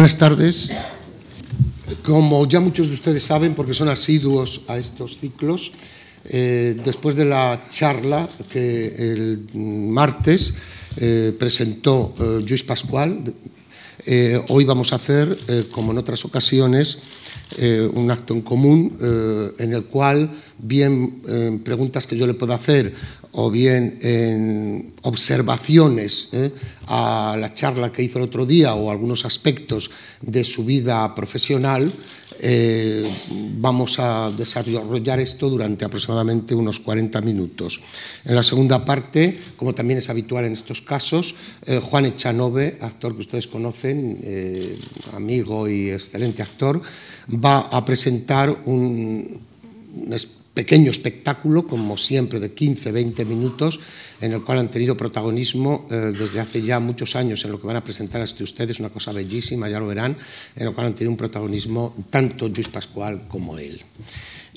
Buenas tardes. Como ya muchos de ustedes saben, porque son asiduos a estos ciclos, eh, después de la charla que el martes eh, presentó eh, Luis Pascual, eh, hoy vamos a hacer, eh, como en otras ocasiones, eh, un acto en común en el cual, bien en preguntas que yo le pueda hacer o bien en observaciones a la charla que hizo el otro día o algunos aspectos de su vida profesional, eh, vamos a desarrollar esto durante aproximadamente unos 40 minutos. En la segunda parte, como también es habitual en estos casos, eh, Juan Echanove, actor que ustedes conocen, eh, amigo y excelente actor, va a presentar un, un pequeño espectáculo, como siempre, de 15-20 minutos, en el cual han tenido protagonismo eh, desde hace ya muchos años en lo que van a presentar hasta ustedes, una cosa bellísima, ya lo verán, en lo cual han tenido un protagonismo tanto Luis Pascual como él.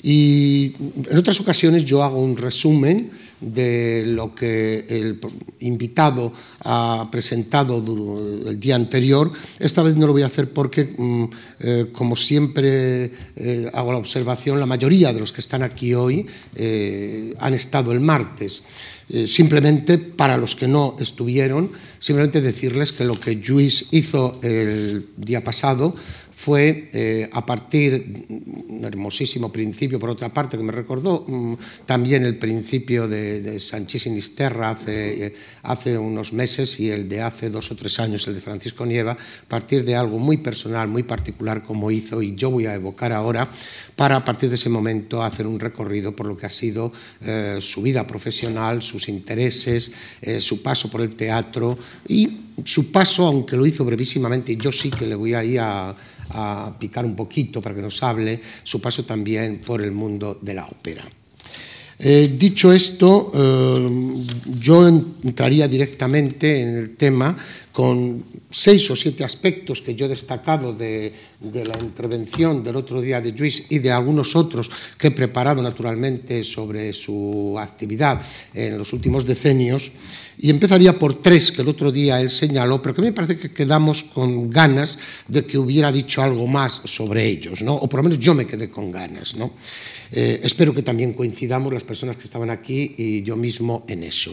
Y en otras ocasiones yo hago un resumen de lo que el invitado ha presentado el día anterior. Esta vez no lo voy a hacer porque, mm, eh, como siempre eh, hago la observación, la mayoría de los que están aquí hoy eh, han estado el martes. Simplemente, para los que no estuvieron, simplemente decirles que lo que Luis hizo el día pasado fue eh, a partir, un hermosísimo principio, por otra parte, que me recordó mm, también el principio de, de Sanchís Sinisterra hace, eh, hace unos meses y el de hace dos o tres años, el de Francisco Nieva, a partir de algo muy personal, muy particular como hizo y yo voy a evocar ahora, para a partir de ese momento hacer un recorrido por lo que ha sido eh, su vida profesional, sus intereses, eh, su paso por el teatro y su paso, aunque lo hizo brevísimamente, yo sí que le voy ahí a a picar un poquito para que nos hable su paso también por el mundo de la ópera. Eh, dicho esto, eh, yo entraría directamente en el tema con seis o siete aspectos que yo he destacado de, de, la intervención del otro día de Luis y de algunos otros que he preparado naturalmente sobre su actividad en los últimos decenios. Y empezaría por tres que el otro día él señaló, pero que me parece que quedamos con ganas de que hubiera dicho algo más sobre ellos, ¿no? o por lo menos yo me quedé con ganas. ¿no? Eh, espero que también coincidamos las personas que estaban aquí y yo mismo en eso.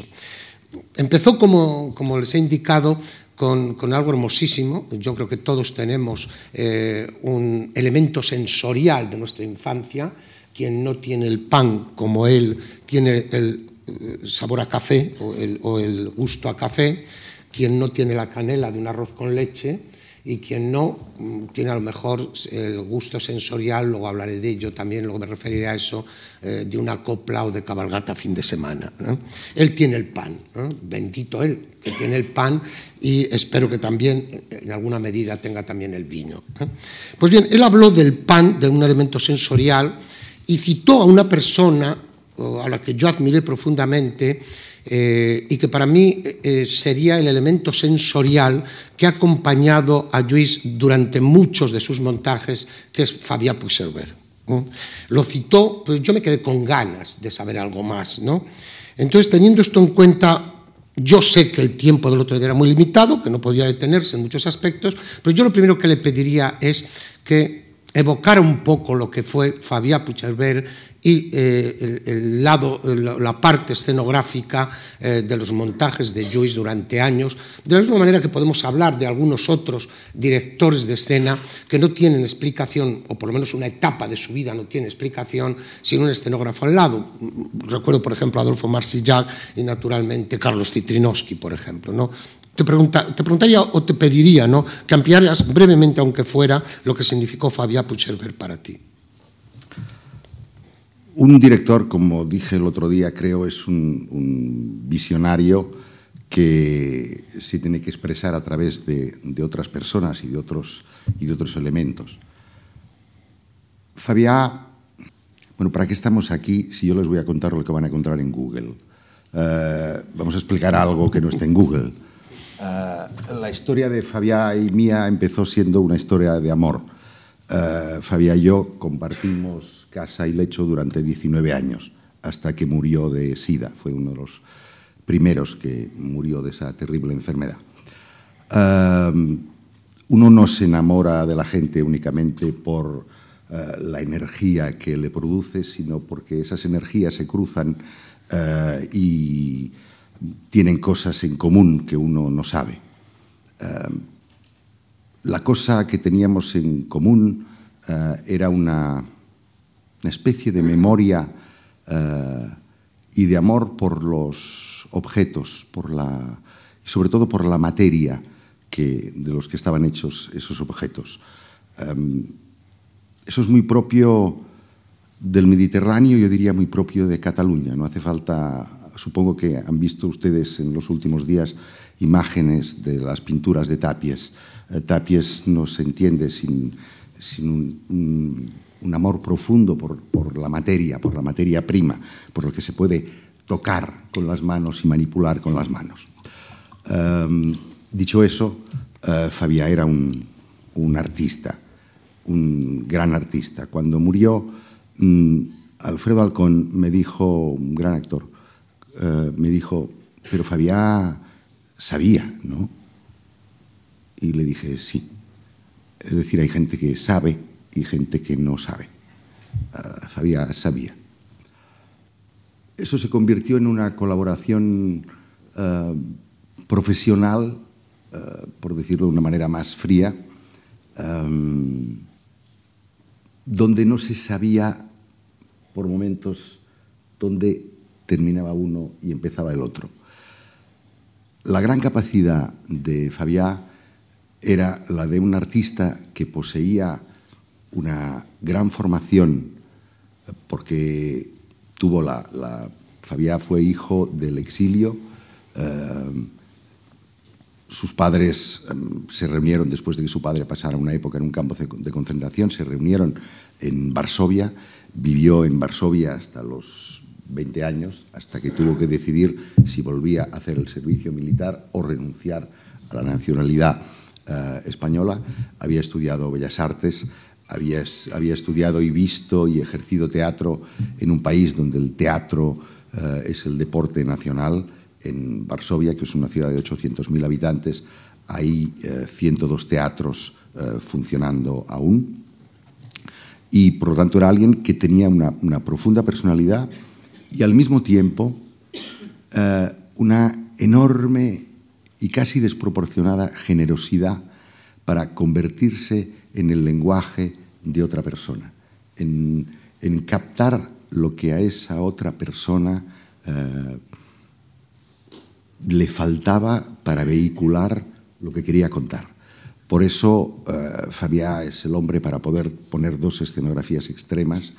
Empezó, como, como les he indicado, con, con, algo hermosísimo. Yo creo que todos tenemos eh, un elemento sensorial de nuestra infancia. Quien no tiene el pan como él tiene el eh, sabor a café o el, o el gusto a café. Quien no tiene la canela de un arroz con leche y quien no mm, tiene a lo mejor el gusto sensorial, luego hablaré de ello también, luego me referiré a eso, eh, de una copla o de cabalgata fin de semana. ¿no? Él tiene el pan, ¿no? bendito él, que tiene el pan y espero que también en alguna medida tenga también el vino. ¿no? Pues bien, él habló del pan, de un elemento sensorial, y citó a una persona a la que yo admiré profundamente, eh, y que para mí eh, sería el elemento sensorial que ha acompañado a Lluís durante muchos de sus montajes, que es Fabián Puigcerver. Lo citó, pues yo me quedé con ganas de saber algo más. ¿no? Entonces, teniendo esto en cuenta, yo sé que el tiempo del otro día era muy limitado, que no podía detenerse en muchos aspectos, pero yo lo primero que le pediría es que evocara un poco lo que fue Fabián Puigcerver y eh, el, el, lado, la parte escenográfica eh, de los montajes de Joyce durante años, de la misma manera que podemos hablar de algunos otros directores de escena que no tienen explicación, o por lo menos una etapa de su vida no tiene explicación sin un escenógrafo al lado. Recuerdo, por ejemplo, a Adolfo Marsillac y naturalmente Carlos Citrinowski, por ejemplo. ¿no? Te, pregunta, te, preguntaría o te pediría ¿no? que ampliaras brevemente, aunque fuera, lo que significó Fabián Puigcerver para ti. Un director, como dije el otro día, creo es un, visionario que se tiene que expresar a través de, otras personas y de otros, y de otros elementos. Fabián, bueno, ¿para qué estamos aquí si yo les voy a contar lo que van a encontrar en Google? Uh, vamos a explicar algo que no está en Google. Uh, la historia de Fabián y mía empezó siendo una historia de amor. Uh, Fabián y yo compartimos casa y lecho durante 19 años, hasta que murió de SIDA. Fue uno de los primeros que murió de esa terrible enfermedad. Um, uno no se enamora de la gente únicamente por eh, la energía que le produce, sino porque esas energías se cruzan eh, y tienen cosas en común que uno no sabe. la cosa que teníamos en común era una, especie de memoria y de amor por los objetos, por la, y sobre todo por la materia que, de los que estaban hechos esos objetos. Um, eso es muy propio del Mediterráneo, yo diría muy propio de Cataluña. No hace falta, supongo que han visto ustedes en los últimos días imágenes de las pinturas de Tapies. Eh, Tapies no se entiende sin, un, amor profundo por, la materia, por la materia prima, por lo que se puede tocar con las manos y manipular con las manos. Um, Dicho eso, uh, Fabià era un, artista, un gran artista. Cuando murió, um, Alfredo Alcón me dijo, un gran actor, uh, me dijo, pero Fabià sabía, ¿no? Y le dije, sí. Es decir, hay gente que sabe y gente que no sabe. Uh, sabía. Eso se convirtió en una colaboración profesional uh, por decirlo de una manera más fría, donde no se sabía por momentos dónde terminaba uno y empezaba el otro. La gran capacidad de Fabià era la de un artista que poseía una gran formación, porque tuvo la, Fabià fue hijo del exilio, eh, sus padres um, se reunieron después de que su padre pasara una época en un campo de concentración, se reunieron en Varsovia, vivió en Varsovia hasta los 20 años, hasta que tuvo que decidir si volvía a hacer el servicio militar o renunciar a la nacionalidad uh, española. Había estudiado Bellas Artes, había, había, estudiado y visto y ejercido teatro en un país donde el teatro uh, es el deporte nacional en Varsovia, que es una ciudad de 800.000 habitantes, hay eh, 102 teatros eh, funcionando aún. Y por lo tanto era alguien que tenía una, una profunda personalidad y al mismo tiempo eh, una enorme y casi desproporcionada generosidad para convertirse en el lenguaje de otra persona, en, captar lo que a esa otra persona eh, le faltaba para vehicular lo que quería contar. Por eso uh, Fabià es el hombre para poder poner dos escenografías extremas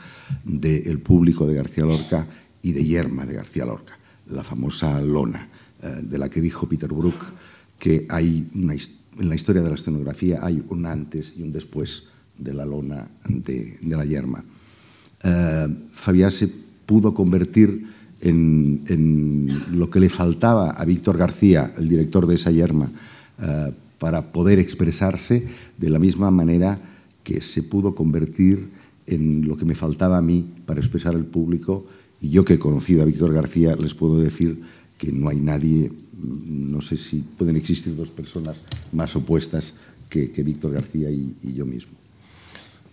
del de público de García Lorca y de Yerma de García Lorca, la famosa lona, uh, de la que dijo Peter Brook que hay una, en la historia de la escenografía hay un antes y un después de la lona de, de la Yerma. Uh, Fabià se pudo convertir en, lo que le faltaba a Víctor García, el director de esa yerma, uh, para poder expresarse de la misma manera que se pudo convertir en lo que me faltaba a mí para expresar al público. Y yo que he conocido a Víctor García, les puedo decir que no hay nadie, no sé si pueden existir dos personas más opuestas que, que Víctor García y, y yo mismo.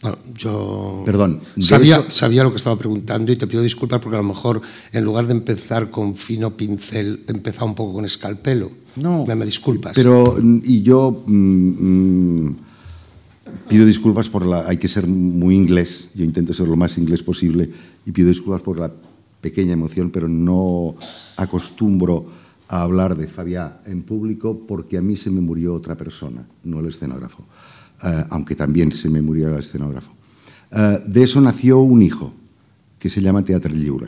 Bueno, yo Perdón, sabía, eso... sabía lo que estaba preguntando y te pido disculpas porque a lo mejor en lugar de empezar con fino pincel, he empezado un poco con escalpelo. No. Me, me disculpas. Pero, y yo mmm, mmm, pido disculpas por la. Hay que ser muy inglés, yo intento ser lo más inglés posible y pido disculpas por la pequeña emoción, pero no acostumbro a hablar de Fabià en público porque a mí se me murió otra persona, no el escenógrafo. Uh, aunque también se me murió el escenógrafo. Uh, de eso nació un hijo, que se llama Teatre Lliure.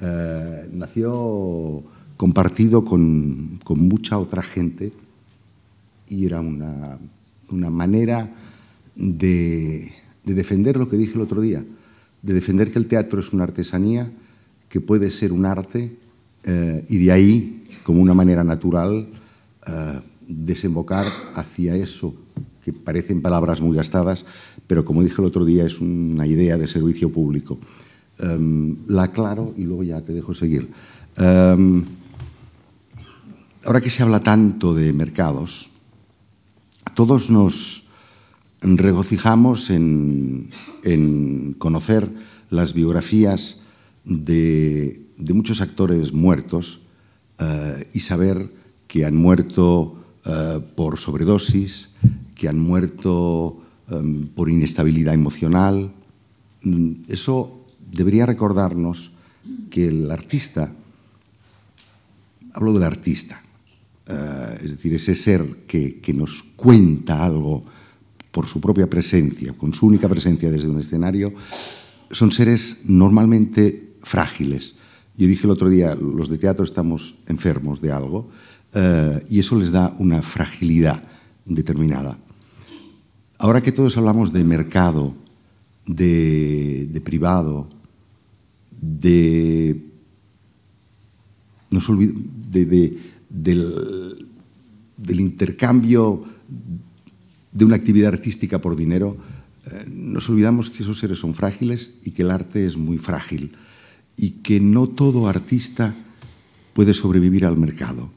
Uh, nació compartido con, con, mucha otra gente y era una, una manera de, de, defender lo que dije el otro día, de defender que el teatro es una artesanía, que puede ser un arte y de ahí, como una manera natural, desembocar hacia eso que parecen palabras muy gastadas, pero como dije el otro día, es una idea de servicio público. Um, la aclaro y luego ya te dejo seguir. Um, ahora que se habla tanto de mercados, todos nos regocijamos en, conocer las biografías de, muchos actores muertos eh, y saber que han muerto eh, por sobredosis, que han muerto em, por inestabilidad emocional. Mm, eso debería recordarnos que el artista, hablo del artista, eh, es decir, ese ser que, nos cuenta algo por su propia presencia, con su única presencia desde un escenario, son seres normalmente frágiles. Yo dije el otro día, los de teatro estamos enfermos de algo eh, y eso les da una fragilidad determinada. Ahora que todos hablamos de mercado, de, privado, de, no de, del, intercambio de una actividad artística por dinero, eh, nos olvidamos que esos seres son frágiles y que el arte es muy frágil y que no todo artista puede sobrevivir al mercado.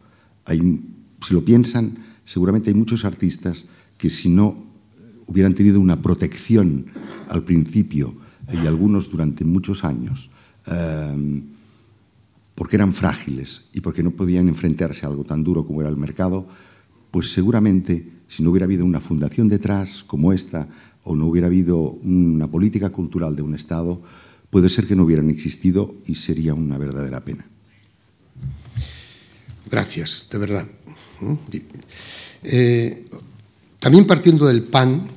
si lo piensan, seguramente hay muchos artistas que si no hubieran tenido una protección al principio y algunos durante muchos años, eh, porque eran frágiles y porque no podían enfrentarse a algo tan duro como era el mercado, pues seguramente si no hubiera habido una fundación detrás como esta o no hubiera habido una política cultural de un Estado, puede ser que no hubieran existido y sería una verdadera pena. Gracias, de verdad. Eh, también partiendo del pan,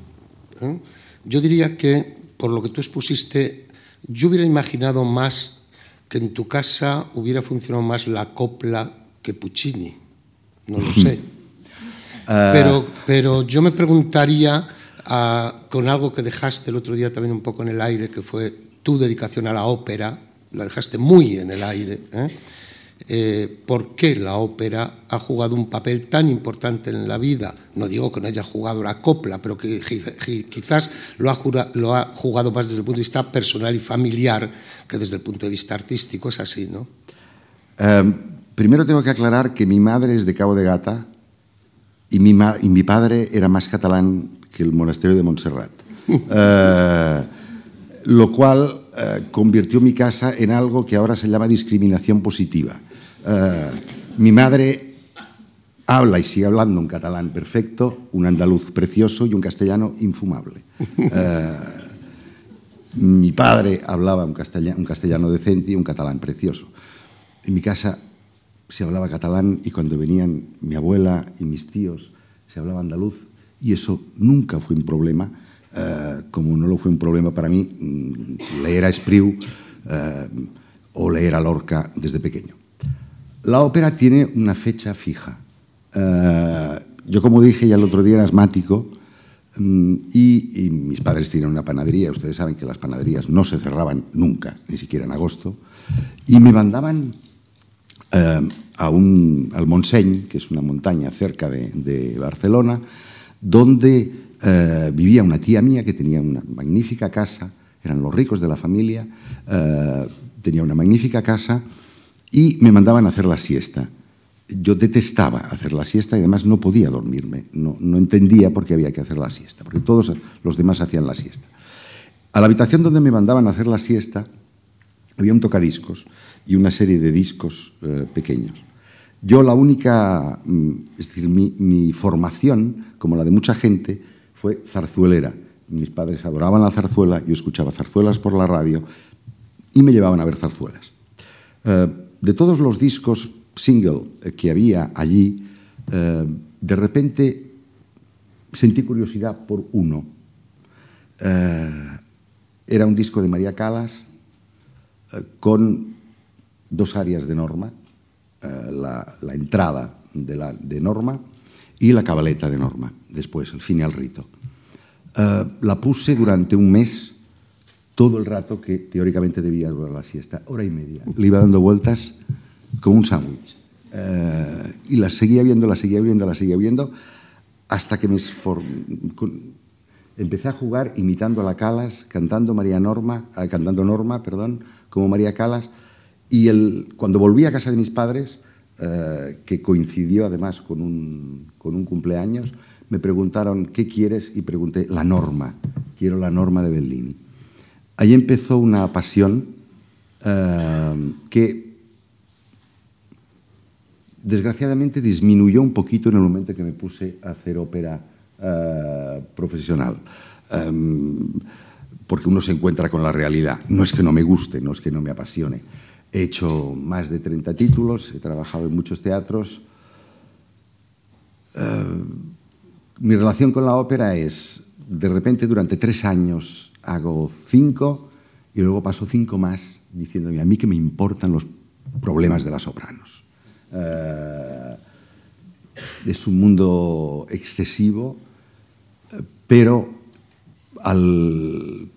¿eh? yo diría que, por lo que tú expusiste, yo hubiera imaginado más que en tu casa hubiera funcionado más la copla que Puccini. No lo sé. Ah. pero, pero yo me preguntaría ah, con algo que dejaste el otro día también un poco en el aire, que fue tu dedicación a la ópera, la dejaste muy en el aire. ¿eh? Eh, por qué la ópera ha jugado un papel tan importante en la vida. No digo que no haya jugado la copla, pero que quizás lo ha, jugado, más desde el punto de vista personal y familiar que desde el punto de vista artístico. Es así, ¿no? Em, primero tengo que aclarar que mi madre es de Cabo de Gata y mi, y mi padre era más catalán que el monasterio de Montserrat. Eh, lo cual eh, convirtió mi casa en algo que ahora se llama discriminación positiva. Eh, mi madre habla y sigue hablando un catalán perfecto, un andaluz precioso y un castellano infumable. Eh, mi padre hablaba un castellano, un castellano decente y un catalán precioso. En mi casa se hablaba catalán y cuando venían mi abuela y mis tíos se hablaba andaluz y eso nunca fue un problema eh, como no lo fue un problema para mí mm, leer a Espriu eh, o leer a Lorca desde pequeño. La ópera tiene una fecha fija. Eh, yo, como dije ya el otro día, era asmático mm, y, mis padres tienen una panadería. Ustedes saben que las panaderías no se cerraban nunca, ni siquiera en agosto. Y me mandaban a un, al Montseny, que es una montaña cerca de, de Barcelona, donde eh, vivía una tía mía que tenía una magnífica casa, eran los ricos de la familia, eh, tenía una magnífica casa y me mandaban a hacer la siesta. Yo detestaba hacer la siesta y además no podía dormirme, no, no entendía por qué había que hacer la siesta, porque todos los demás hacían la siesta. A la habitación donde me mandaban a hacer la siesta había un tocadiscos y una serie de discos eh, pequeños. Yo la única, mm, es decir, mi, mi, formación, como la de mucha gente, fue zarzuelera. Mis padres adoraban la zarzuela, yo escuchaba zarzuelas por la radio y me llevaban a ver zarzuelas. Eh, de todos los discos single que había allí, eh, de repente sentí curiosidad por uno. Eh, era un disco de María Calas con dos áreas de Norma, la, entrada de, la, de Norma y la cabaleta de Norma, después, el fin y rito. Eh, la puse durante un mes, todo el rato que teóricamente debía durar la siesta, hora y media. Le iba dando vueltas como un sándwich. Eh, y la seguía viendo, la seguía viendo, la seguía viendo, hasta que me empecé a jugar imitando a la Calas, cantando María Norma, eh, cantando Norma, perdón, como María Calas. Y el, cuando volví a casa de mis padres, que coincidió además con un, con un cumpleaños, me preguntaron, ¿qué quieres? Y pregunté, la norma, quiero la norma de Bellini. Ahí empezó una pasión eh, que desgraciadamente disminuyó un poquito en el momento que me puse a hacer ópera eh, profesional. Em, porque uno se encuentra con la realidad. No es que no me guste, no es que no me apasione. He hecho más de 30 títulos, he trabajado en muchos teatros. Eh, mi relación con la ópera es, de repente, durante tres años hago cinco y luego paso cinco más diciéndome a mí que me importan los problemas de las sopranos. Eh, es un mundo excesivo, pero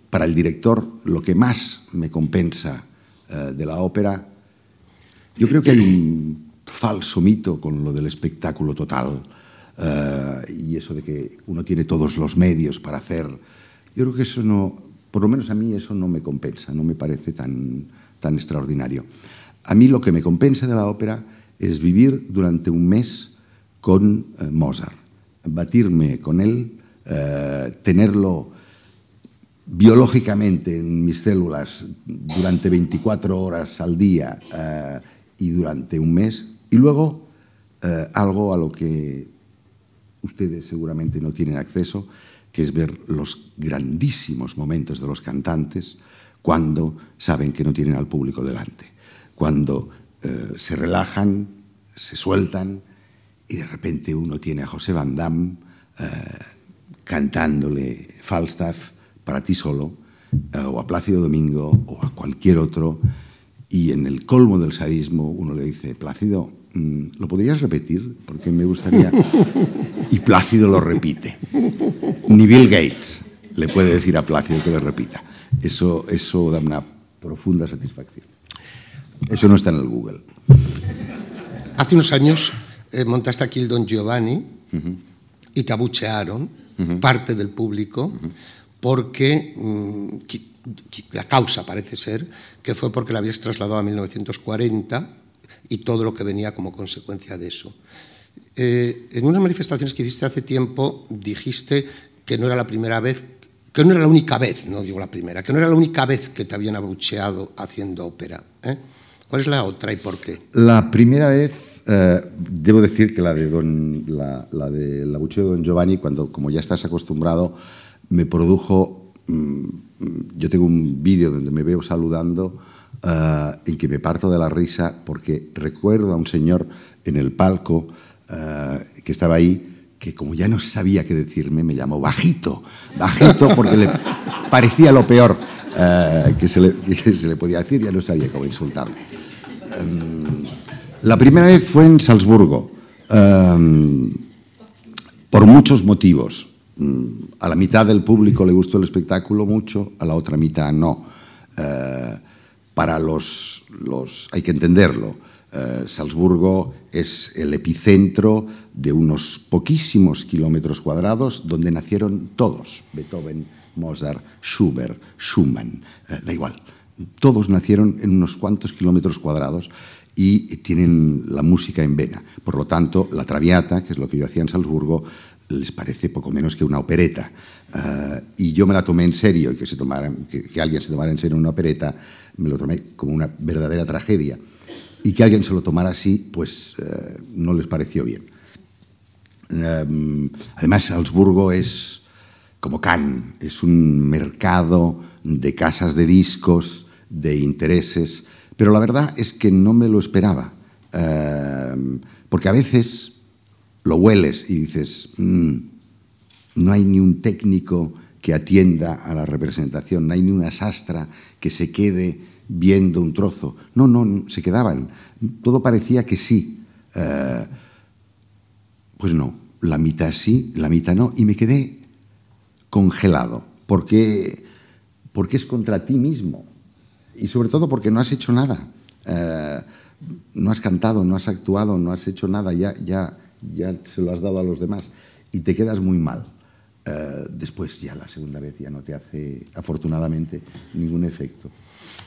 para el director lo que más me compensa eh, de la ópera, yo creo que hay un falso mito con lo del espectáculo total y eso de que uno tiene todos los medios para hacer. Yo creo que eso no, por lo menos a mí eso no me compensa, no me parece tan, tan extraordinario. A mí lo que me compensa de la ópera es vivir durante un mes con eh, Mozart, batirme con él, eh, tenerlo biológicamente en mis células durante 24 horas al día y durante un mes, y luego algo a lo que ustedes seguramente no tienen acceso, que es ver los grandísimos momentos de los cantantes, cuando saben que no tienen al público delante, cuando eh, se relajan, se sueltan y de repente uno tiene a José Van Damme eh, cantándole Falstaff para ti solo, eh, o a Plácido Domingo, o a cualquier otro, y en el colmo del sadismo uno le dice, Plácido, ¿lo podrías repetir? Porque me gustaría... Y Plácido lo repite. Ni Bill Gates le puede decir a Plácido que lo repita. Eso, eso da una profunda satisfacción. Eso no está en el Google. Hace unos años eh, montaste aquí el Don Giovanni y te abuchearon parte del público porque mm, la causa parece ser que fue porque la habías trasladado a 1940 y todo lo que venía como consecuencia de eso. Eh, en unas manifestaciones que hiciste hace tiempo dijiste que no era la primera vez que no era la única vez, no digo la primera, que no era la única vez que te habían abucheado haciendo ópera. ¿eh? ¿Cuál es la otra y por qué? La primera vez, eh, debo decir que la de don, la, la del abucheo de don Giovanni, cuando como ya estás acostumbrado, me produjo, mm, yo tengo un vídeo donde me veo saludando, eh, en que me parto de la risa porque recuerdo a un señor en el palco que estaba ahí, que como ya no sabía qué decirme, me llamó bajito, bajito, porque le parecía lo peor eh, que, se le, podía decir, ya no sabía cómo insultarme. Em, la primera vez fue en Salzburgo, em, por muchos motivos. Mm, a la mitad del público le gustó el espectáculo mucho, a la otra mitad no. Eh, para los, los, hay que entenderlo, eh, Salzburgo es el epicentro de unos poquísimos kilómetros cuadrados donde nacieron todos, Beethoven, Mozart, Schubert, Schumann, eh, da igual. Todos nacieron en unos cuantos kilómetros cuadrados y tienen la música en vena. Por lo tanto, la Traviata, que es lo que yo hacía en Salzburgo, les parece poco menos que una opereta. Eh, y yo me la tomé en serio, y que, se que, que alguien se tomara en serio una opereta, me lo tomé como una verdadera tragedia y que alguien se lo tomara así, pues eh, no les pareció bien. Em, además, Salzburgo es como Cannes, es un mercado de casas de discos, de intereses, pero la verdad es que no me lo esperaba, em, porque a veces lo hueles y dices, mm, no hay ni un técnico que atienda a la representación, no hay ni una sastra que se quede viendo un trozo. No, no, se quedaban. Todo parecía que sí. Eh, pues no, la mitad sí, la mitad no. Y me quedé congelado, porque, porque es contra ti mismo. Y sobre todo porque no has hecho nada. Eh, no has cantado, no has actuado, no has hecho nada, ya, ya, ya se lo has dado a los demás. Y te quedas muy mal. Eh, después ya la segunda vez ya no te hace, afortunadamente, ningún efecto.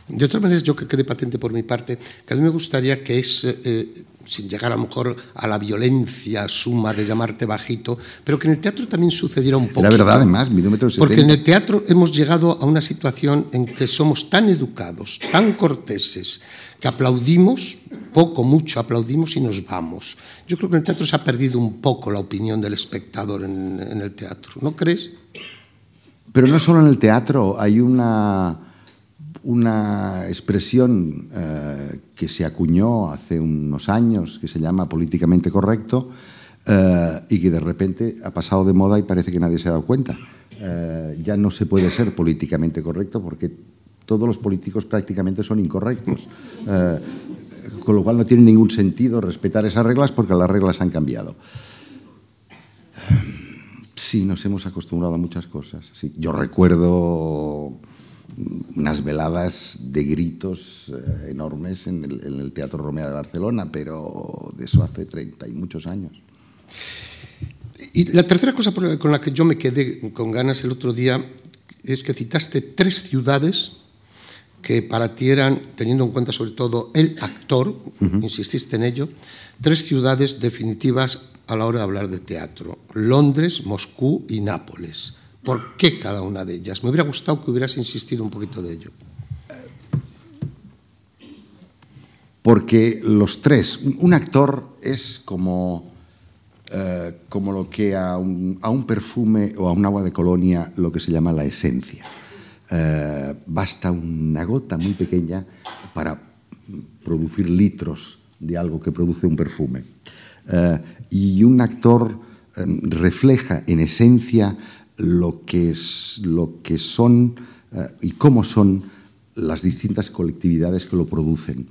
De todas maneras, yo que quede patente por mi parte, que a mí me gustaría que es, eh, sin llegar a lo mejor a la violencia suma de llamarte bajito, pero que en el teatro también sucediera un poco. La verdad, además, mi número Porque en el teatro hemos llegado a una situación en que somos tan educados, tan corteses, que aplaudimos, poco, mucho aplaudimos y nos vamos. Yo creo que en el teatro se ha perdido un poco la opinión del espectador en, en el teatro, ¿no crees? Pero no solo en el teatro, hay una una expresión eh, que se acuñó hace unos años, que se llama políticamente correcto, eh, y que de repente ha pasado de moda y parece que nadie se ha dado cuenta. Eh, ya no se puede ser políticamente correcto porque todos los políticos prácticamente son incorrectos. con lo cual no tiene ningún sentido respetar esas reglas porque las reglas han cambiado. Sí, nos hemos acostumbrado a muchas cosas. Sí, yo recuerdo unas veladas de gritos eh, enormes en el, Teatro Romea de Barcelona, pero de eso hace 30 y muchos años. Y la tercera cosa con la que yo me quedé con ganas el otro día es que citaste tres ciudades que para ti eran, teniendo en cuenta sobre todo el actor, insististe en ello, tres ciudades definitivas a la hora de hablar de teatro, Londres, Moscú y Nápoles. ¿Por qué cada una de ellas? Me hubiera gustado que hubieras insistido un poquito de ello. Porque los tres, un actor es como, eh, como lo que a un, perfume o a un agua de colonia lo que se llama la esencia. Eh, basta una gota muy pequeña para producir litros de algo que produce un perfume. Eh, y un actor refleja en esencia lo que, es, lo que son eh, y cómo son las distintas colectividades que lo producen.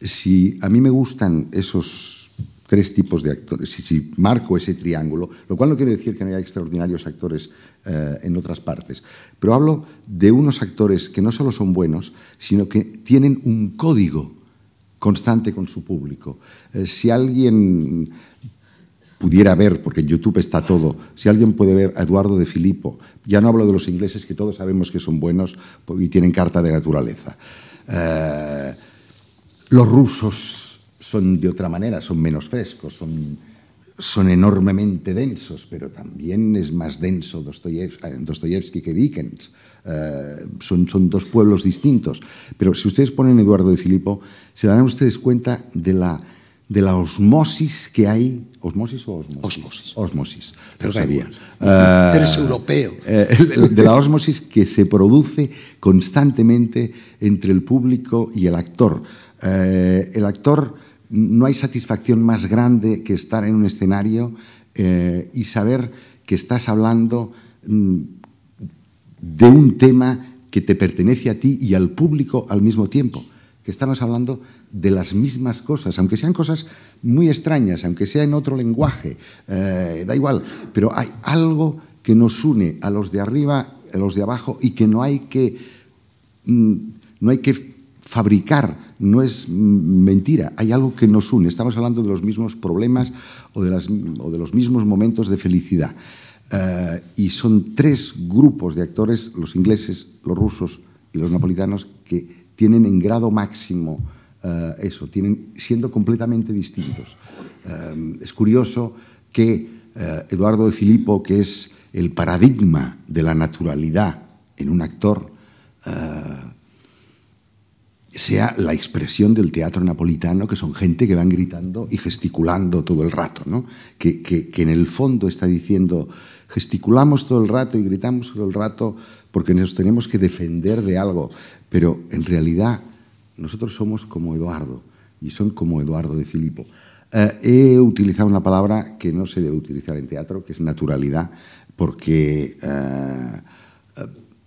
Si a mí me gustan esos tres tipos de actores, si, marco ese triángulo, lo cual no quiere decir que no haya extraordinarios actores eh, en otras partes, pero hablo de unos actores que no solo son buenos, sino que tienen un código constante con su público. Eh, si alguien pudiera ver, porque en YouTube está todo, si alguien puede ver a Eduardo de Filippo, ya no hablo de los ingleses que todos sabemos que son buenos y tienen carta de naturaleza. Eh, los rusos son de otra manera, son menos frescos, son, son enormemente densos, pero también es más denso Dostoyevsky que Dickens. Eh, son, son dos pueblos distintos. Pero si ustedes ponen Eduardo de Filippo, se darán ustedes cuenta de la de la osmosis que hay. ¿Osmosis o osmosis? Osmosis. Osmosis, pero sabía. Uh, Eres europeo. Uh, de la osmosis que se produce constantemente entre el público y el actor. Uh, el actor, no hay satisfacción más grande que estar en un escenario y saber que estás hablando mm, de un tema que te pertenece a ti y al público al mismo tiempo que estamos hablando de las mismas cosas, aunque sean cosas muy extrañas, aunque sea en otro lenguaje, eh, da igual, pero hay algo que nos une a los de arriba, a los de abajo y que no hay que, mm, no hay que fabricar, no es mentira, hay algo que nos une, estamos hablando de los mismos problemas o de, las, o de los mismos momentos de felicidad. Eh, y son tres grupos de actores, los ingleses, los rusos y los napolitanos, que tienen en grado máximo uh, eso, tienen, siendo completamente distintos. Uh, es curioso que uh, Eduardo de Filippo, que es el paradigma de la naturalidad en un actor, sea la expresión del teatro napolitano, que son gente que van gritando y gesticulando todo el rato, ¿no? que, que, que en el fondo está diciendo, gesticulamos todo el rato y gritamos todo el rato porque nos tenemos que defender de algo, pero en realidad nosotros somos como Eduardo y son como Eduardo de Filipo. Eh, he utilizado una palabra que no se debe utilizar en teatro, que es naturalidad, porque eh, eh,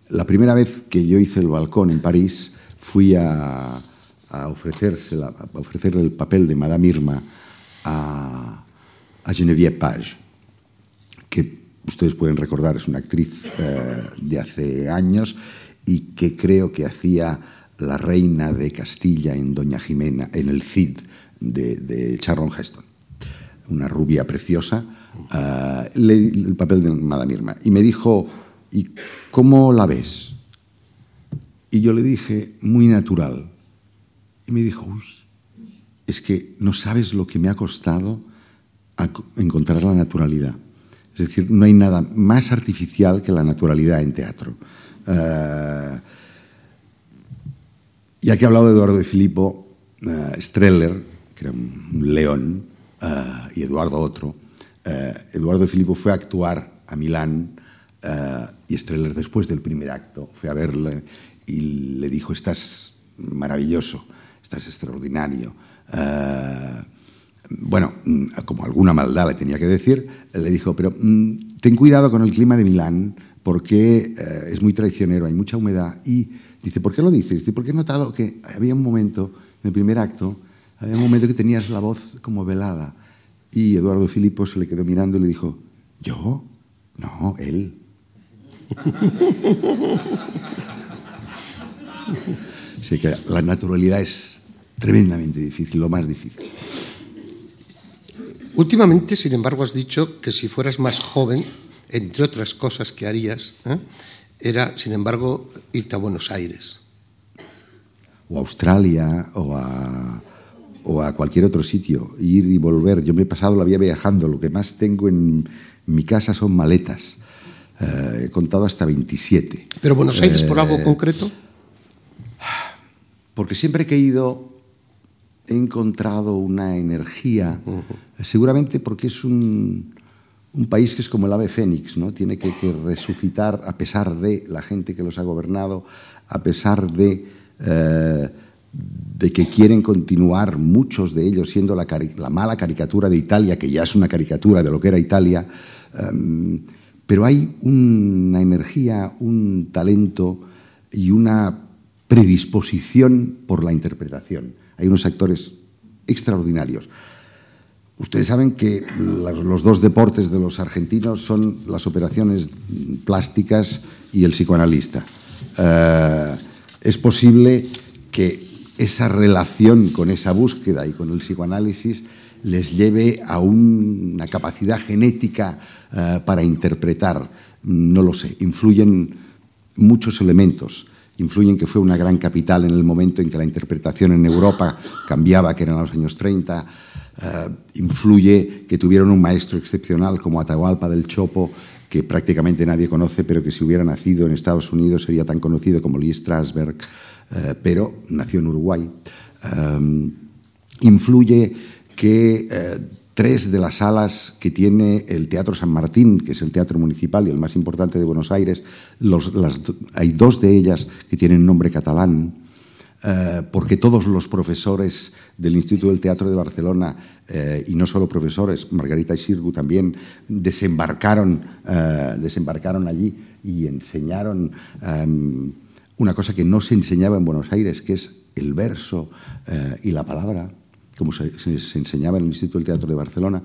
la primera vez que yo hice el balcón en París fui a, a, ofrecerse a ofrecerle el papel de Madame Irma a, a Geneviève Page, que ustedes pueden recordar, es una actriz eh, de hace años y que creo que hacía la reina de Castilla en Doña Jimena, en el Cid de, de Charlton Heston. Una rubia preciosa, eh, el papel de Madame Irma. Y me dijo, ¿y cómo la ves? Y yo le dije, muy natural. Y me dijo, es que no sabes lo que me ha costado encontrar la naturalidad. Es decir, no hay nada más artificial que la naturalidad en teatro. Ya que he hablado de Eduardo de Filippo, uh, Streller, que era un león, uh, y Eduardo otro, Eduardo de Filippo fue a actuar a Milán y Streller después del primer acto fue a verle y le dijo, estás maravilloso, estás extraordinario. bueno, mm, como alguna maldad le tenía que decir, le dijo, pero mm, ten cuidado con el clima de Milán, porque eh, es muy traicionero, hay mucha humedad. Y dice, ¿por qué lo dices? Dice, porque he notado que había un momento, en el primer acto, había un momento que tenías la voz como velada. Y Eduardo Filippo se le quedó mirando y le dijo, ¿yo? No, él. Así que la naturalidad es tremendamente difícil, lo más difícil. Últimamente, sin embargo, has dicho que si fueras más joven entre otras cosas que harías, ¿eh? era, sin embargo, irte a Buenos Aires. O a Australia, o a, o a cualquier otro sitio, ir y volver. Yo me he pasado la vida viajando, lo que más tengo en mi casa son maletas. Eh, he contado hasta 27. ¿Pero Buenos Aires por algo eh, concreto? Porque siempre que he ido he encontrado una energía, seguramente porque es un, un país que es como el ave fénix, ¿no? Tiene que, resucitar a pesar de la gente que los ha gobernado, a pesar de, eh, que quieren continuar muchos de ellos siendo la, mala caricatura de Italia, que ya es una caricatura de lo que era Italia, em, pero hay una energía, un talento y una predisposición por la interpretación. Hay unos actores extraordinarios. Ustedes saben que los dos deportes de los argentinos son las operaciones plásticas y el psicoanalista. Eh, es posible que esa relación con esa búsqueda y con el psicoanálisis les lleve a una capacidad genética eh, para interpretar. No lo sé, influyen muchos elementos. Influyen que fue una gran capital en el momento en que la interpretación en Europa cambiaba, que eran los años 30 eh, influye que tuvieron un maestro excepcional como Atahualpa del Chopo, que prácticamente nadie conoce, pero que si hubiera nacido en Estados Unidos sería tan conocido como Lee Strasberg, eh, pero nació en Uruguay. Eh, influye que tres de las salas que tiene el Teatro San Martín, que es el teatro municipal y el más importante de Buenos Aires, hay dos de ellas que tienen nombre catalán. Eh, porque todos los profesores del Instituto del Teatro de Barcelona, eh, y no solo profesores, Margarita y Sirgu también, desembarcaron, eh, desembarcaron allí y enseñaron em, una cosa que no se enseñaba en Buenos Aires, que es el verso y la palabra, como se, se, enseñaba en el Instituto del Teatro de Barcelona.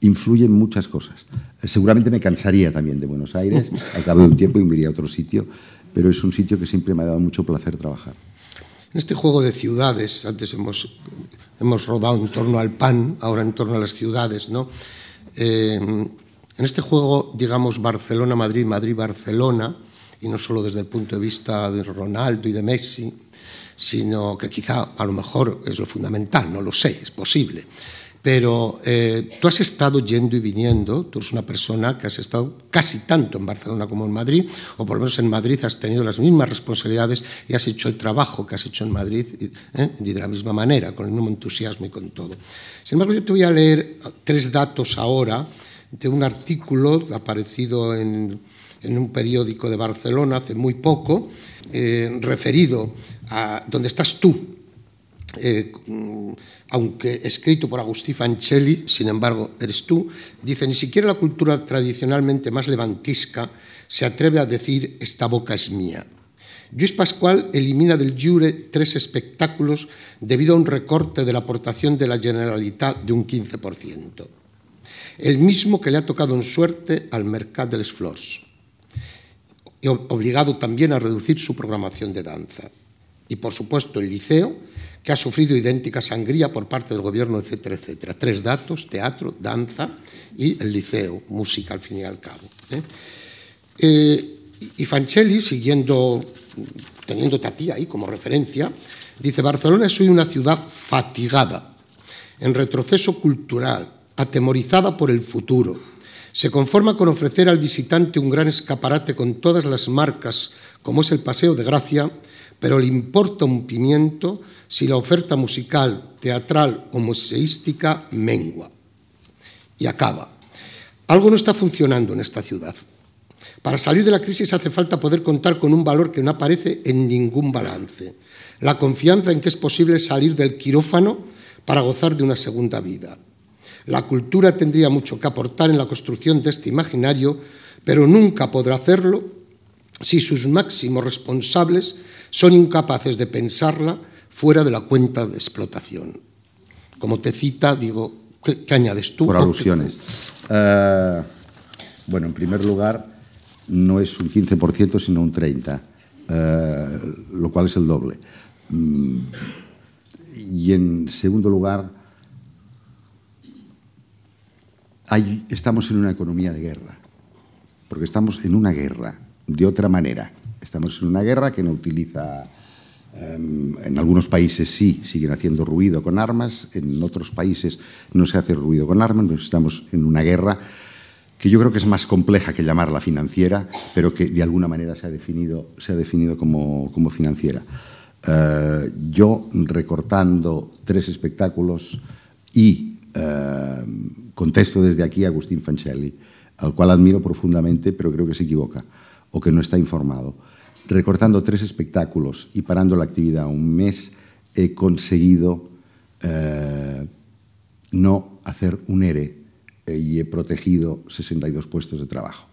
Influyen muchas cosas. seguramente me cansaría también de Buenos Aires, al cabo de un tiempo y me iría a otro sitio, pero es un sitio que siempre me ha dado mucho placer trabajar. En este juego de ciudades, antes hemos, hemos rodado en torno al pan, ahora en torno a las ciudades, ¿no? Eh, en este juego, digamos, Barcelona-Madrid, Madrid-Barcelona, y no solo desde el punto de vista de Ronaldo y de Messi, sino que quizá a lo mejor es lo fundamental, no lo sé, es posible pero eh, tú has estado yendo y viniendo, tú eres una persona que has estado casi tanto en Barcelona como en Madrid, o por lo menos en Madrid has tenido las mismas responsabilidades y has hecho el trabajo que has hecho en Madrid ¿eh? de la misma manera, con el mismo entusiasmo y con todo. Sin embargo, yo te voy a leer tres datos ahora de un artículo aparecido en, un periódico de Barcelona hace muy poco, eh, referido a donde estás tú, eh, aunque escrito por Agustí Fancelli, sin embargo, eres tú, dice, ni siquiera la cultura tradicionalmente más levantisca se atreve a decir, esta boca es mía. Luis Pascual elimina del Jure tres espectáculos debido a un recorte de la aportación de la Generalitat de un 15%, el mismo que le ha tocado en suerte al Mercat de les Flors, obligado también a reducir su programación de danza. Y por supuesto el liceo, que ha sufrido idéntica sangría por parte del gobierno, etcétera, etcétera. Tres datos, teatro, danza y el liceo, música al fin y al cabo. ¿eh? Eh, y Fancelli, siguiendo, teniendo Tatía ahí como referencia, dice, Barcelona es hoy una ciudad fatigada, en retroceso cultural, atemorizada por el futuro. Se conforma con ofrecer al visitante un gran escaparate con todas las marcas, como es el Paseo de Gracia, pero le importa un pimiento si la oferta musical, teatral o museística mengua. Y acaba. Algo no está funcionando en esta ciudad. Para salir de la crisis hace falta poder contar con un valor que no aparece en ningún balance. La confianza en que es posible salir del quirófano para gozar de una segunda vida. La cultura tendría mucho que aportar en la construcción de este imaginario, pero nunca podrá hacerlo si sus máximos responsables son incapaces de pensarla fuera de la cuenta de explotación. Como te cita, digo, ¿qué, añades tú? Por alusiones. Eh, bueno, en primer lugar, no es un 15%, sino un 30%, eh, lo cual es el doble. Mm, y en segundo lugar, estamos en una economía de guerra, porque estamos en una guerra de otra manera. Estamos en una guerra que no utiliza... Em, en algunos países sí, siguen haciendo ruido con armas, en otros países no se hace ruido con armas, estamos en una guerra que yo creo que es más compleja que llamarla financiera, pero que de alguna manera se ha definido, se ha definido como, financiera. Eh, yo, recortando tres espectáculos y eh, contesto desde aquí a Agustín Fancelli, al cual admiro profundamente, pero creo que se equivoca o que no está informado. Recortando tres espectáculos y parando la actividad un mes, he conseguido eh, no hacer un ERE eh, y he protegido 62 puestos de trabajo.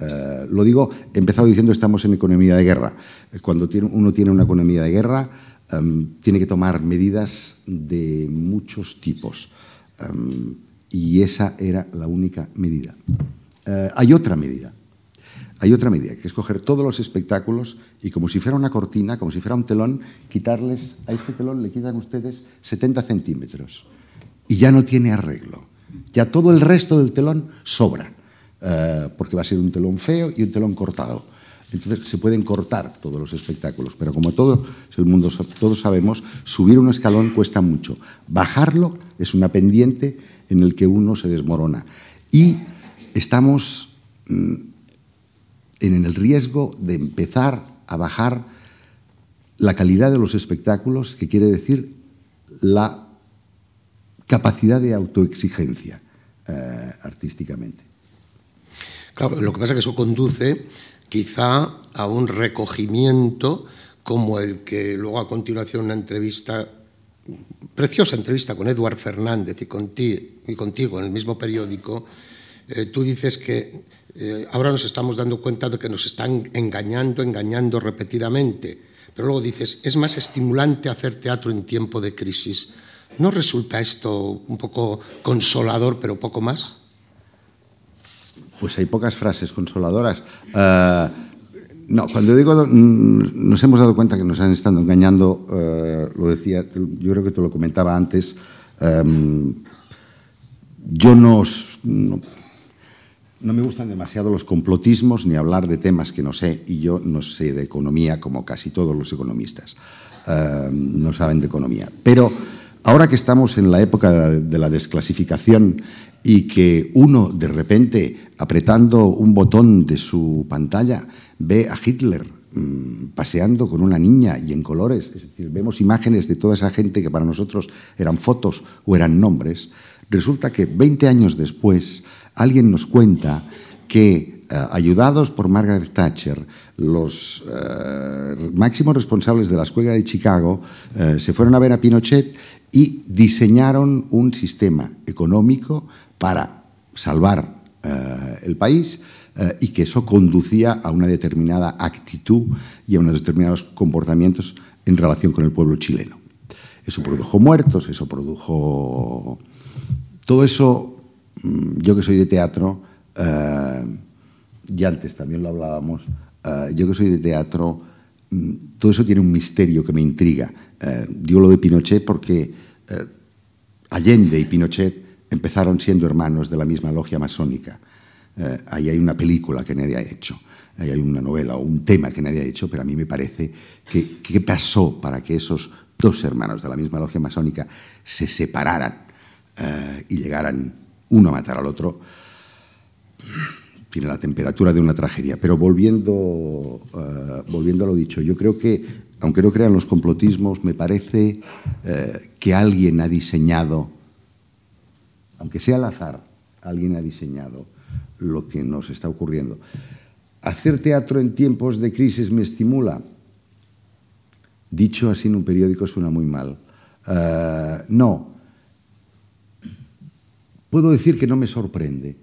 Eh, lo digo, he empezado diciendo estamos en economía de guerra. Cuando uno tiene una economía de guerra, em, tiene que tomar medidas de muchos tipos. Em, y esa era la única medida. hay otra medida, hay otra medida, que es coger todos los espectáculos y como si fuera una cortina, como si fuera un telón, quitarles, a este telón le quitan ustedes 70 centímetros y ya no tiene arreglo. Ya todo el resto del telón sobra, eh, porque va a ser un telón feo y un telón cortado. Entonces se pueden cortar todos los espectáculos, pero como todo el mundo todos sabemos, subir un escalón cuesta mucho. Bajarlo es una pendiente en el que uno se desmorona. Y estamos mm, en el riesgo de empezar a bajar la calidad de los espectáculos, que quiere decir la capacidad de autoexigencia eh, artísticamente. Claro, lo que pasa es que eso conduce quizá a un recogimiento como el que luego a continuación una entrevista, preciosa entrevista con Eduard Fernández y, contigo en el mismo periódico, eh, tú dices que eh, ahora nos estamos dando cuenta de que nos están engañando, engañando repetidamente. Pero luego dices, es más estimulante hacer teatro en tiempo de crisis. ¿No resulta esto un poco consolador, pero poco más? Pues hay pocas frases consoladoras. Eh, no, cuando digo nos hemos dado cuenta que nos han estado engañando, lo decía, yo creo que te lo comentaba antes, yo no, no me gustan demasiado los complotismos ni hablar de temas que no sé, y yo no sé de economía como casi todos los economistas. Eh, no saben de economía. Pero ahora que estamos en la época de la desclasificación y que uno de repente, apretando un botón de su pantalla, ve a Hitler mm, paseando con una niña y en colores, es decir, vemos imágenes de toda esa gente que para nosotros eran fotos o eran nombres, resulta que 20 años después alguien nos cuenta que, eh, ayudados por Margaret Thatcher, los eh, máximos responsables de la escuela de Chicago eh, se fueron a ver a Pinochet y diseñaron un sistema económico para salvar el país y que eso conducía a una determinada actitud y a unos determinados comportamientos en relación con el pueblo chileno. Eso produjo muertos, eso produjo... Todo eso yo que soy de teatro, eh, y antes también lo hablábamos, eh, yo que soy de teatro, mm, todo eso tiene un misterio que me intriga. Eh, digo lo de Pinochet porque eh, Allende y Pinochet empezaron siendo hermanos de la misma logia masónica. Eh, ahí hay una película que nadie ha hecho, ahí hay una novela o un tema que nadie ha hecho, pero a mí me parece que qué pasó para que esos dos hermanos de la misma logia masónica se separaran y llegaran uno a matar al otro tiene la temperatura de una tragedia. Pero volviendo, eh, volviendo a lo dicho, yo creo que, aunque no crean los complotismos, me parece eh, que alguien ha diseñado, aunque sea al azar, alguien ha diseñado lo que nos está ocurriendo. Hacer teatro en tiempos de crisis me estimula. Dicho así en un periódico suena muy mal. Eh, no. Puedo decir que no me sorprende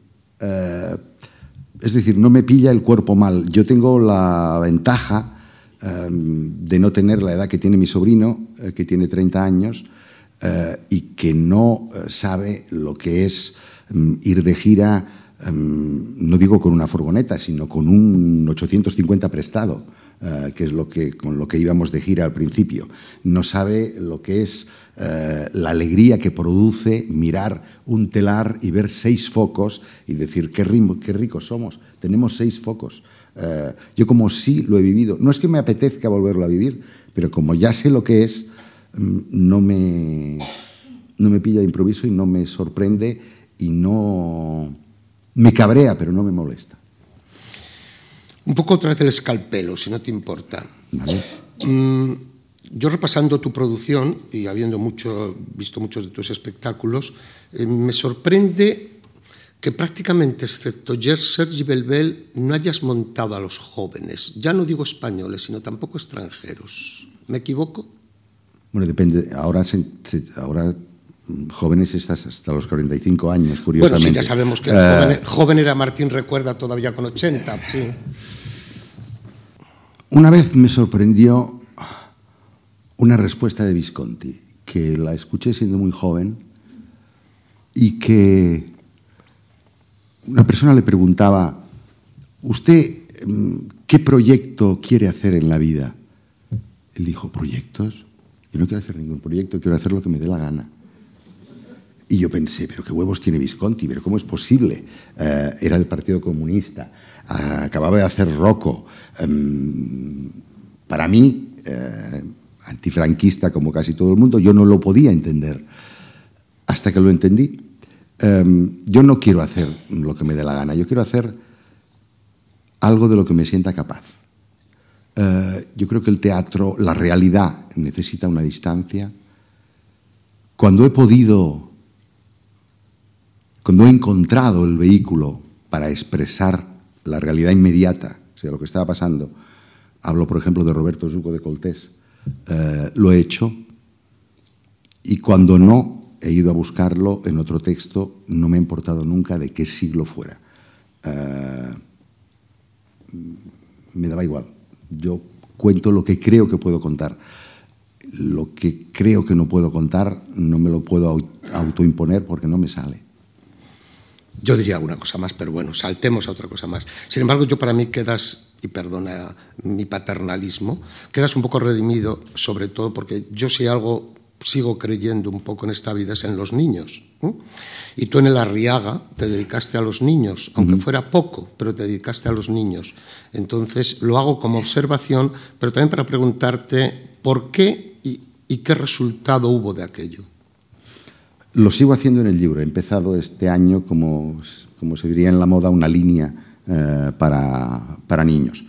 es decir, no me pilla el cuerpo mal. Yo tengo la ventaja em, de no tener la edad que tiene mi sobrino, eh, que tiene 30 años, eh, y que no eh, sabe lo que es em, ir de gira, em, no digo con una furgoneta, sino con un 850 prestado. que es lo que, con lo que íbamos de gira al principio. No sabe lo que es eh, la alegría que produce mirar un telar y ver seis focos y decir, qué, qué ricos somos, tenemos seis focos. Eh, yo como sí lo he vivido, no es que me apetezca volverlo a vivir, pero como ya sé lo que es, mm, no me, no me pilla de improviso y no me sorprende y no me cabrea, pero no me molesta. Un poco otra vez el escalpelo, si no te importa. Mm, yo repasando tu producción y habiendo mucho, visto muchos de tus espectáculos, eh, me sorprende que prácticamente, excepto Sergi Belbel, no hayas montado a los jóvenes. Ya no digo españoles, sino tampoco extranjeros. ¿Me equivoco? Bueno, depende. Ahora, ahora jóvenes estás hasta los 45 años, curiosamente. Bueno, sí, ya sabemos que joven, eh, joven, era Martín Recuerda todavía con 80. Sí. Una vez me sorprendió una respuesta de Visconti, que la escuché siendo muy joven y que una persona le preguntaba, ¿usted mm, qué proyecto quiere hacer en la vida? Él dijo, ¿proyectos? Yo no quiero hacer ningún proyecto, quiero hacer lo que me dé la gana. Y yo pensé, pero qué huevos tiene Visconti, pero ¿cómo es posible? Eh, era del Partido Comunista, acababa de hacer Rocco. Em, para mí, eh, antifranquista como casi todo el mundo, yo no lo podía entender hasta que lo entendí. Em, yo no quiero hacer lo que me dé la gana, yo quiero hacer algo de lo que me sienta capaz. Eh, yo creo que el teatro, la realidad, necesita una distancia. Cuando he podido, cuando he encontrado el vehículo para expresar la realidad inmediata, o sea, lo que estaba pasando, hablo, por ejemplo, de Roberto Zucco de Coltés, eh, lo he hecho y cuando no he ido a buscarlo en otro texto, no me ha importado nunca de qué siglo fuera. Eh, me daba igual. Yo cuento lo que creo que puedo contar. Lo que creo que no puedo contar no me lo puedo autoimponer porque no me sale. Yo diría alguna cosa más, pero bueno, saltemos a otra cosa más. Sin embargo, yo para mí quedas, y perdona mi paternalismo, quedas un poco redimido, sobre todo porque yo si algo sigo creyendo un poco en esta vida es en los niños. Y tú en el Arriaga te dedicaste a los niños, aunque fuera poco, pero te dedicaste a los niños. Entonces lo hago como observación, pero también para preguntarte por qué y qué resultado hubo de aquello. Lo sigo haciendo en el libro. He empezado este año, como, como se diría en la moda, una línea eh, para, para, niños.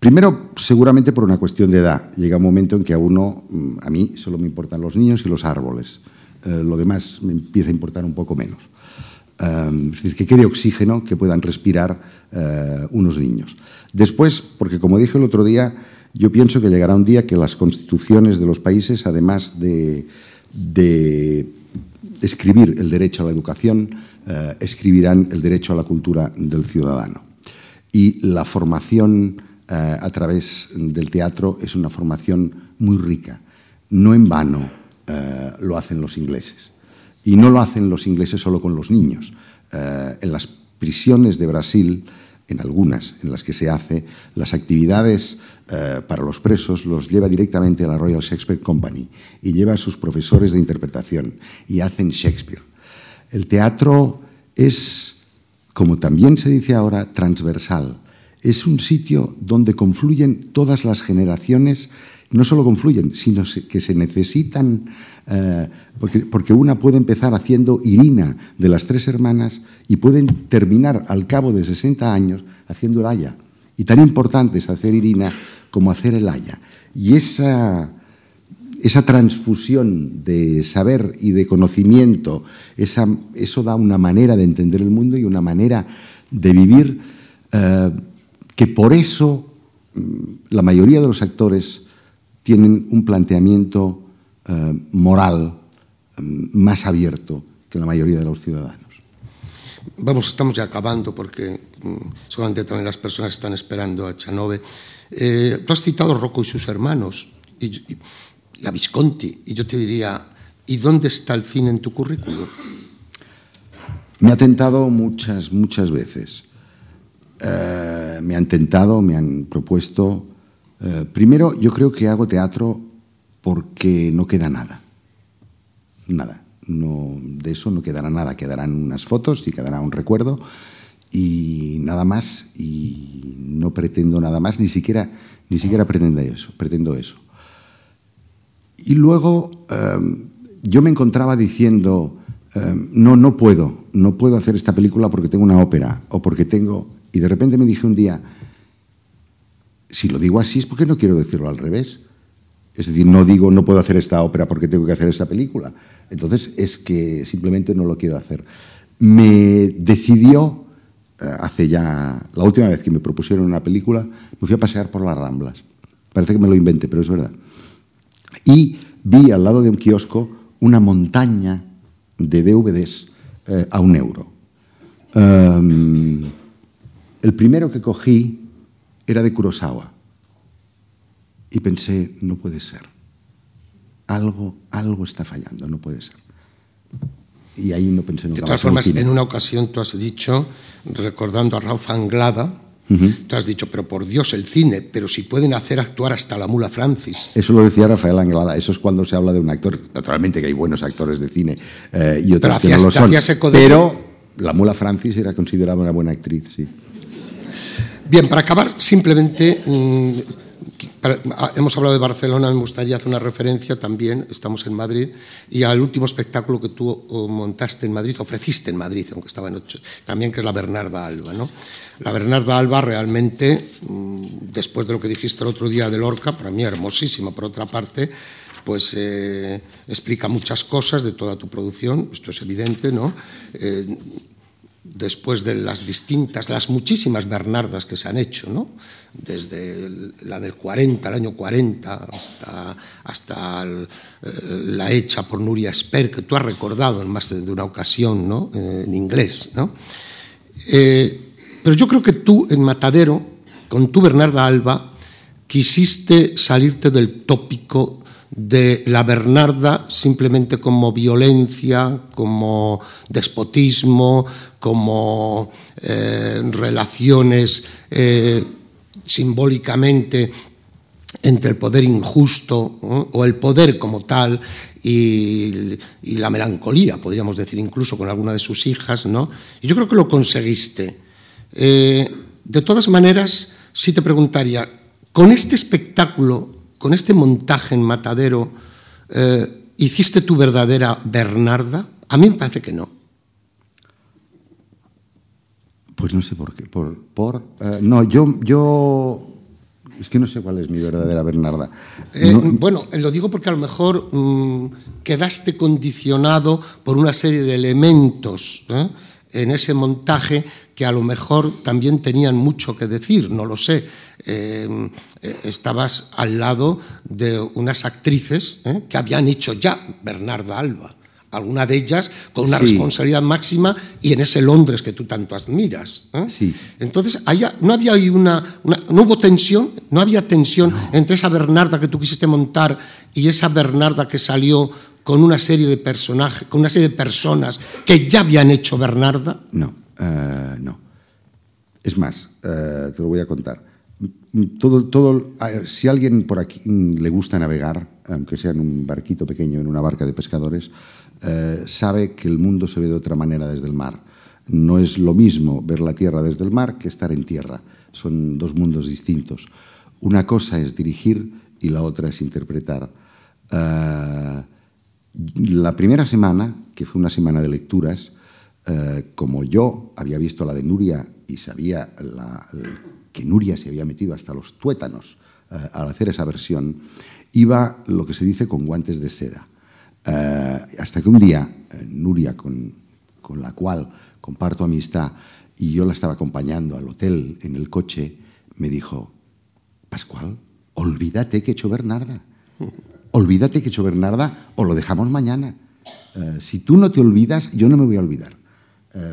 Primero, seguramente por una cuestión de edad. Llega un momento en que a uno, mm, a mí, solo me importan los niños y los árboles. Eh, lo demás me empieza a importar un poco menos. Eh, es decir, que quede oxígeno que puedan respirar unos niños. Después, porque como dije el otro día, yo pienso que llegará un día que las constituciones de los países, además de, de escribir el derecho a la educación, eh, escribirán el derecho a la cultura del ciudadano. Y la formación eh, a través del teatro es una formación muy rica. No en vano eh, lo hacen los ingleses. Y no lo hacen los ingleses solo con los niños. en las prisiones de Brasil en algunas en las que se hace, las actividades eh, para los presos los lleva directamente a la Royal Shakespeare Company y lleva a sus profesores de interpretación y hacen Shakespeare. El teatro es, como también se dice ahora, transversal. Es un sitio donde confluyen todas las generaciones, no solo confluyen, sino que se necesitan, eh, porque, una puede empezar haciendo Irina de las tres hermanas y pueden terminar al cabo de 60 años haciendo el Aya. Y tan importante es hacer Irina como hacer el Aya. Y esa, esa transfusión de saber y de conocimiento, eso da una manera de entender el mundo y una manera de vivir eh, que por eso mm, la mayoría de los actores tienen un planteamiento eh, moral mm, más abierto que la mayoría de los ciudadanos. Vamos, estamos ya acabando porque mm, seguramente también las personas están esperando a Chanove. Eh, tú has citado Rocco y sus hermanos y, y, y, a Visconti, y yo te diría, ¿y dónde está el cine en tu currículum? Me ha tentado muchas, muchas veces. Eh, me han tentado, me han propuesto. Eh, primero, yo creo que hago teatro porque no queda nada. Nada. No, de eso no quedará nada, quedarán unas fotos y quedará un recuerdo y nada más y no pretendo nada más, ni siquiera, ni siquiera pretendo eso, pretendo eso. Y luego eh, yo me encontraba diciendo, eh, no, no puedo, no puedo hacer esta película porque tengo una ópera o porque tengo... Y de repente me dije un día, si lo digo así es porque no quiero decirlo al revés. Es decir, no digo no puedo hacer esta ópera porque tengo que hacer esta película. Entonces es que simplemente no lo quiero hacer. Me decidió, eh, hace ya, la última vez que me propusieron una película, me fui a pasear por las Ramblas. Parece que me lo inventé, pero es verdad. Y vi al lado de un kiosco una montaña de DVDs eh, a un euro. Um, el primero que cogí era de Kurosawa. Y pensé, no puede ser. Algo, algo está fallando, no puede ser. Y ahí no pensé nunca De todas formas, en una ocasión tú has dicho, recordando a Raúl Anglada, uh -huh. tú has dicho, pero por Dios, el cine, pero si pueden hacer actuar hasta la mula Francis. Eso lo decía Rafael Anglada, eso es cuando se habla de un actor, naturalmente que hay buenos actores de cine eh, y otros que no lo son, pero la mula Francis era considerada una buena actriz, sí. Bien, para acabar, simplemente mmm, hemos hablado de Barcelona, me gustaría hacer una referencia también, estamos en Madrid, y al último espectáculo que tú montaste en Madrid, ofreciste en Madrid, aunque estaba en ocho, también que es la Bernarda Alba. ¿no? La Bernarda Alba realmente, después de lo que dijiste el otro día de Lorca, para mí hermosísima, por otra parte, pues eh, explica muchas cosas de toda tu producción, esto es evidente, ¿no? Eh, después de las distintas, las muchísimas Bernardas que se han hecho, ¿no? desde la del 40, el año 40, hasta, hasta eh, la hecha por Nuria Esper, que tú has recordado en más de una ocasión ¿no? eh, en inglés. ¿no? Eh, pero yo creo que tú en Matadero, con tu Bernarda Alba, quisiste salirte del tópico de la Bernarda simplemente como violencia, como despotismo, como eh, relaciones eh, simbólicamente entre el poder injusto ¿eh? o el poder como tal y, la melancolía, podríamos decir, incluso con alguna de sus hijas, ¿no? Y yo creo que lo conseguiste. de todas maneras, sí te preguntaría, con este espectáculo con este montaje en Matadero, eh, ¿hiciste tu verdadera Bernarda? A mí me parece que no. Pues no sé por qué. Por, por uh, no, yo, yo es que no sé cuál es mi verdadera Bernarda. Eh, no, bueno, lo digo porque a lo mejor mmm, quedaste condicionado por una serie de elementos ¿eh? en ese montaje que a lo mejor también tenían mucho que decir, no lo sé. Eh, estabas al lado de unas actrices eh, que habían hecho ya Bernarda Alba, alguna de ellas con una sí. responsabilidad máxima y en ese Londres que tú tanto admiras. ¿eh? Sí. Entonces, haya, no había ahí una, una, no hubo tensión, no había tensión no. entre esa Bernarda que tú quisiste montar y esa Bernarda que salió con una serie de personajes, con una serie de personas que ya habían hecho Bernarda. No. Uh, no. Es más, te lo voy a contar. Todo, todo, si a alguien por aquí le gusta navegar, aunque sea en un barquito pequeño, en una barca de pescadores, eh, sabe que el mundo se ve de otra manera desde el mar. No es lo mismo ver la tierra desde el mar que estar en tierra. Son dos mundos distintos. Una cosa es dirigir y la otra es interpretar. Eh, la primera semana, que fue una semana de lecturas, eh, como yo había visto la de Nuria y sabía que Nuria se había metido hasta los tuétanos al hacer esa versión, iba lo que se dice con guantes de seda. Eh, hasta que un día, eh, Nuria, con, con, la cual comparto amistad, y yo la estaba acompañando al hotel en el coche, me dijo, Pascual, olvídate que he hecho Bernarda. Olvídate que he hecho Bernarda o lo dejamos mañana. Eh, si tú no te olvidas, yo no me voy a olvidar.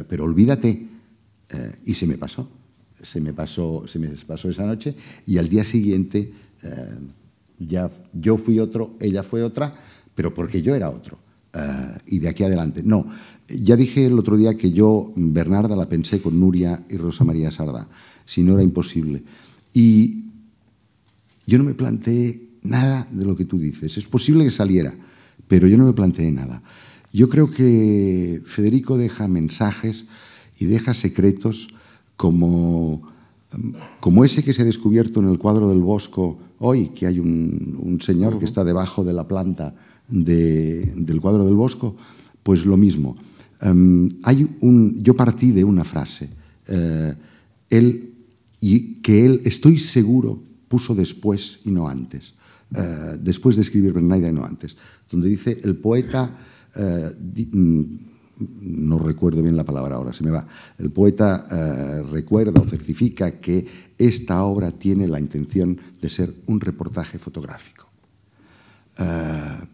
pero olvídate. y se me pasó. Se me pasó, se me pasó esa noche y al día siguiente ya yo fui otro, ella fue otra, pero porque yo era otro. Eh, y de aquí adelante. No, ya dije el otro día que yo, Bernarda, la pensé con Nuria y Rosa María Sarda, si no era imposible. Y yo no me planteé nada de lo que tú dices. Es posible que saliera, pero yo no me planteé nada. Yo creo que Federico deja mensajes y deja secretos como, como ese que se ha descubierto en el cuadro del Bosco hoy, que hay un, señor que está debajo de la planta del cuadro del Bosco, pues lo mismo. Em, hay un, yo partí de una frase, eh, él, y que él, estoy seguro, puso después y no antes, eh, después de escribir Bernaida y no antes, donde dice, el poeta eh, no recuerdo bien la palabra ahora, se me va. El poeta eh, recuerda o certifica que esta obra tiene la intención de ser un reportaje fotográfico. Eh,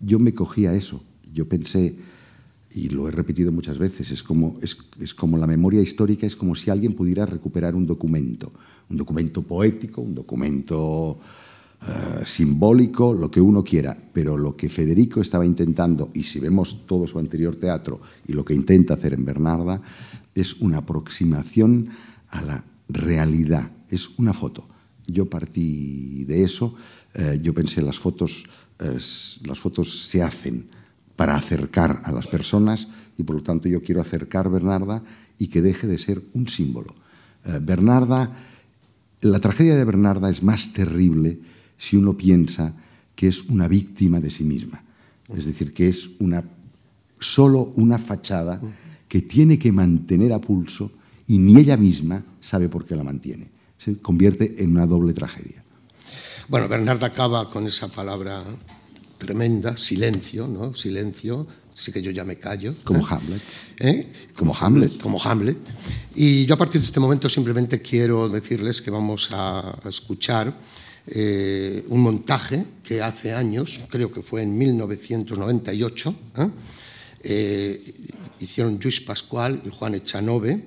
yo me cogí a eso, yo pensé, y lo he repetido muchas veces, es como, es, es como la memoria histórica, es como si alguien pudiera recuperar un documento, un documento poético, un documento eh, simbólico, lo que uno quiera, pero lo que Federico estaba intentando, y si vemos todo su anterior teatro y lo que intenta hacer en Bernarda, es una aproximación a la realidad, es una foto. Yo partí de eso, eh, yo pensé las fotos, las fotos se hacen para acercar a las personas y por lo tanto yo quiero acercar Bernarda y que deje de ser un símbolo. Eh, Bernarda, la tragedia de Bernarda es más terrible si uno piensa que es una víctima de sí misma. Es decir, que es una, solo una fachada que tiene que mantener a pulso y ni ella misma sabe por qué la mantiene. Se convierte en una doble tragedia. Bueno, Bernarda acaba con esa palabra tremenda, silencio, ¿no? Silencio, sí que yo ya me callo. Como. Hamlet. ¿Eh? Como Hamlet. Como Hamlet. Y yo a partir de este momento simplemente quiero decirles que vamos a escuchar eh, un montaje que hace años, creo que fue en 1998, ¿eh? Eh, hicieron Luis Pascual y Juan Echanove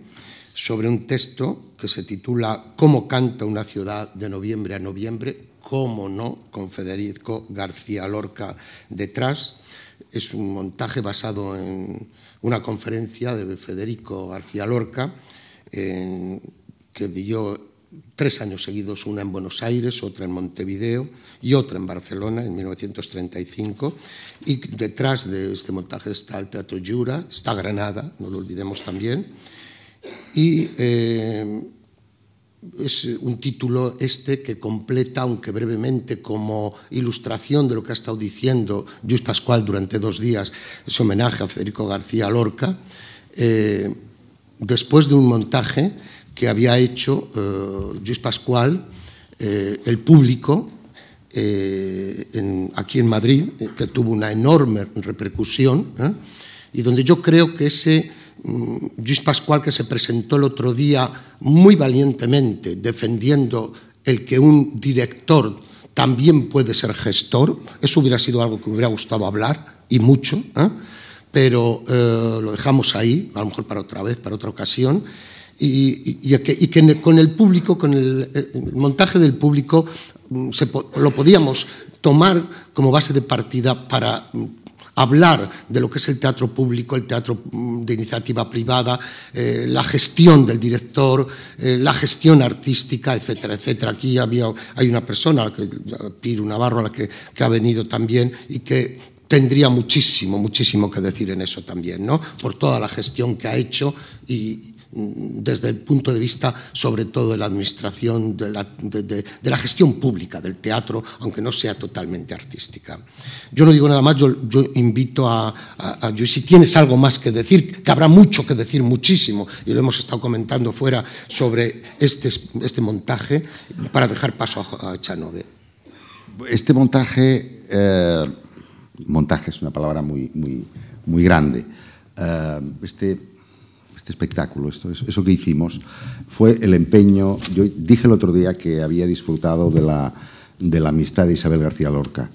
sobre un texto que se titula Cómo canta una ciudad de noviembre a noviembre, cómo no, con Federico García Lorca detrás. Es un montaje basado en una conferencia de Federico García Lorca que dio tres años seguidos, una en Buenos Aires, otra en Montevideo y otra en Barcelona en 1935. Y detrás de este montaje está el Teatro Jura, está Granada, no lo olvidemos también. Y eh, es un título este que completa, aunque brevemente, como ilustración de lo que ha estado diciendo Luis Pascual durante dos días, ese homenaje a Federico García Lorca, eh, después de un montaje que había hecho eh, Luis Pascual, eh, el público, eh, aquí en Madrid, que tuvo una enorme repercusión, y donde yo creo que ese mm, Luis Pascual que se presentó el otro día muy valientemente defendiendo el que un director también puede ser gestor, eso hubiera sido algo que me hubiera gustado hablar, y mucho, pero lo dejamos ahí, a lo mejor para otra vez, para otra ocasión y, que, con el público, con el, montaje del público, mm, lo podíamos tomar como base de partida para mm, hablar de lo que es el teatro público, el teatro mm, de iniciativa privada, eh, la gestión del director, eh, la gestión artística, etcétera, etcétera. Aquí había, hay una persona, que, Piru Navarro, a la que, que ha venido también y que tendría muchísimo, muchísimo que decir en eso también, ¿no? Por toda la gestión que ha hecho y desde el punto de vista, sobre todo, de la administración, de la, de, la gestión pública del teatro, aunque no sea totalmente artística. Yo no digo nada más, yo, invito a, a, si tienes algo más que decir, que habrá mucho que decir, muchísimo, y lo hemos estado comentando fuera sobre este, este montaje, para dejar paso a, a Chanove. Este montaje... Eh montaje es una palabra muy, muy, muy grande. Uh, este, este espectáculo, esto, eso que hicimos, fue el empeño. Yo dije el otro día que había disfrutado de la, de la amistad de Isabel García Lorca.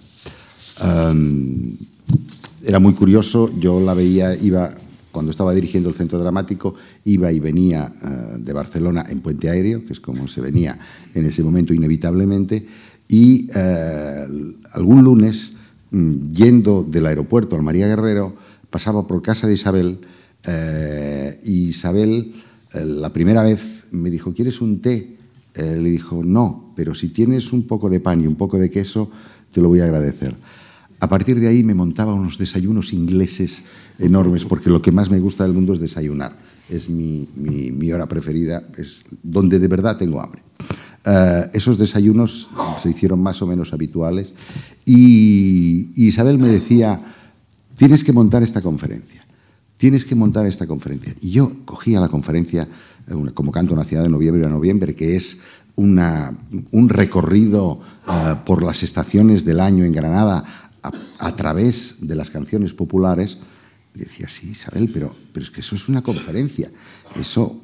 Era muy curioso, yo la veía, iba, cuando estaba dirigiendo el centro dramático, iba y venía uh, de Barcelona en puente aéreo, que es como se venía en ese momento inevitablemente, y uh, algún lunes Mm, yendo del aeropuerto al María Guerrero, pasaba por casa de Isabel eh, Isabel eh, la primera vez me dijo, ¿quieres un té? Eh, le dijo, no, pero si tienes un poco de pan y un poco de queso, te lo voy a agradecer. A partir de ahí me montaba unos desayunos ingleses enormes, porque lo que más me gusta del mundo es desayunar. Es mi, hora preferida, es donde de verdad tengo hambre. Esos desayunos se hicieron más o menos habituales y, Isabel me decía, tienes que montar esta conferencia, tienes que montar esta conferencia. Y yo cogía la conferencia una, como canto una ciudad de noviembre a noviembre, que es un recorrido uh, por las estaciones del año en Granada a, través de las canciones populares. Y decía, sí, Isabel, pero, pero es que eso es una conferencia, eso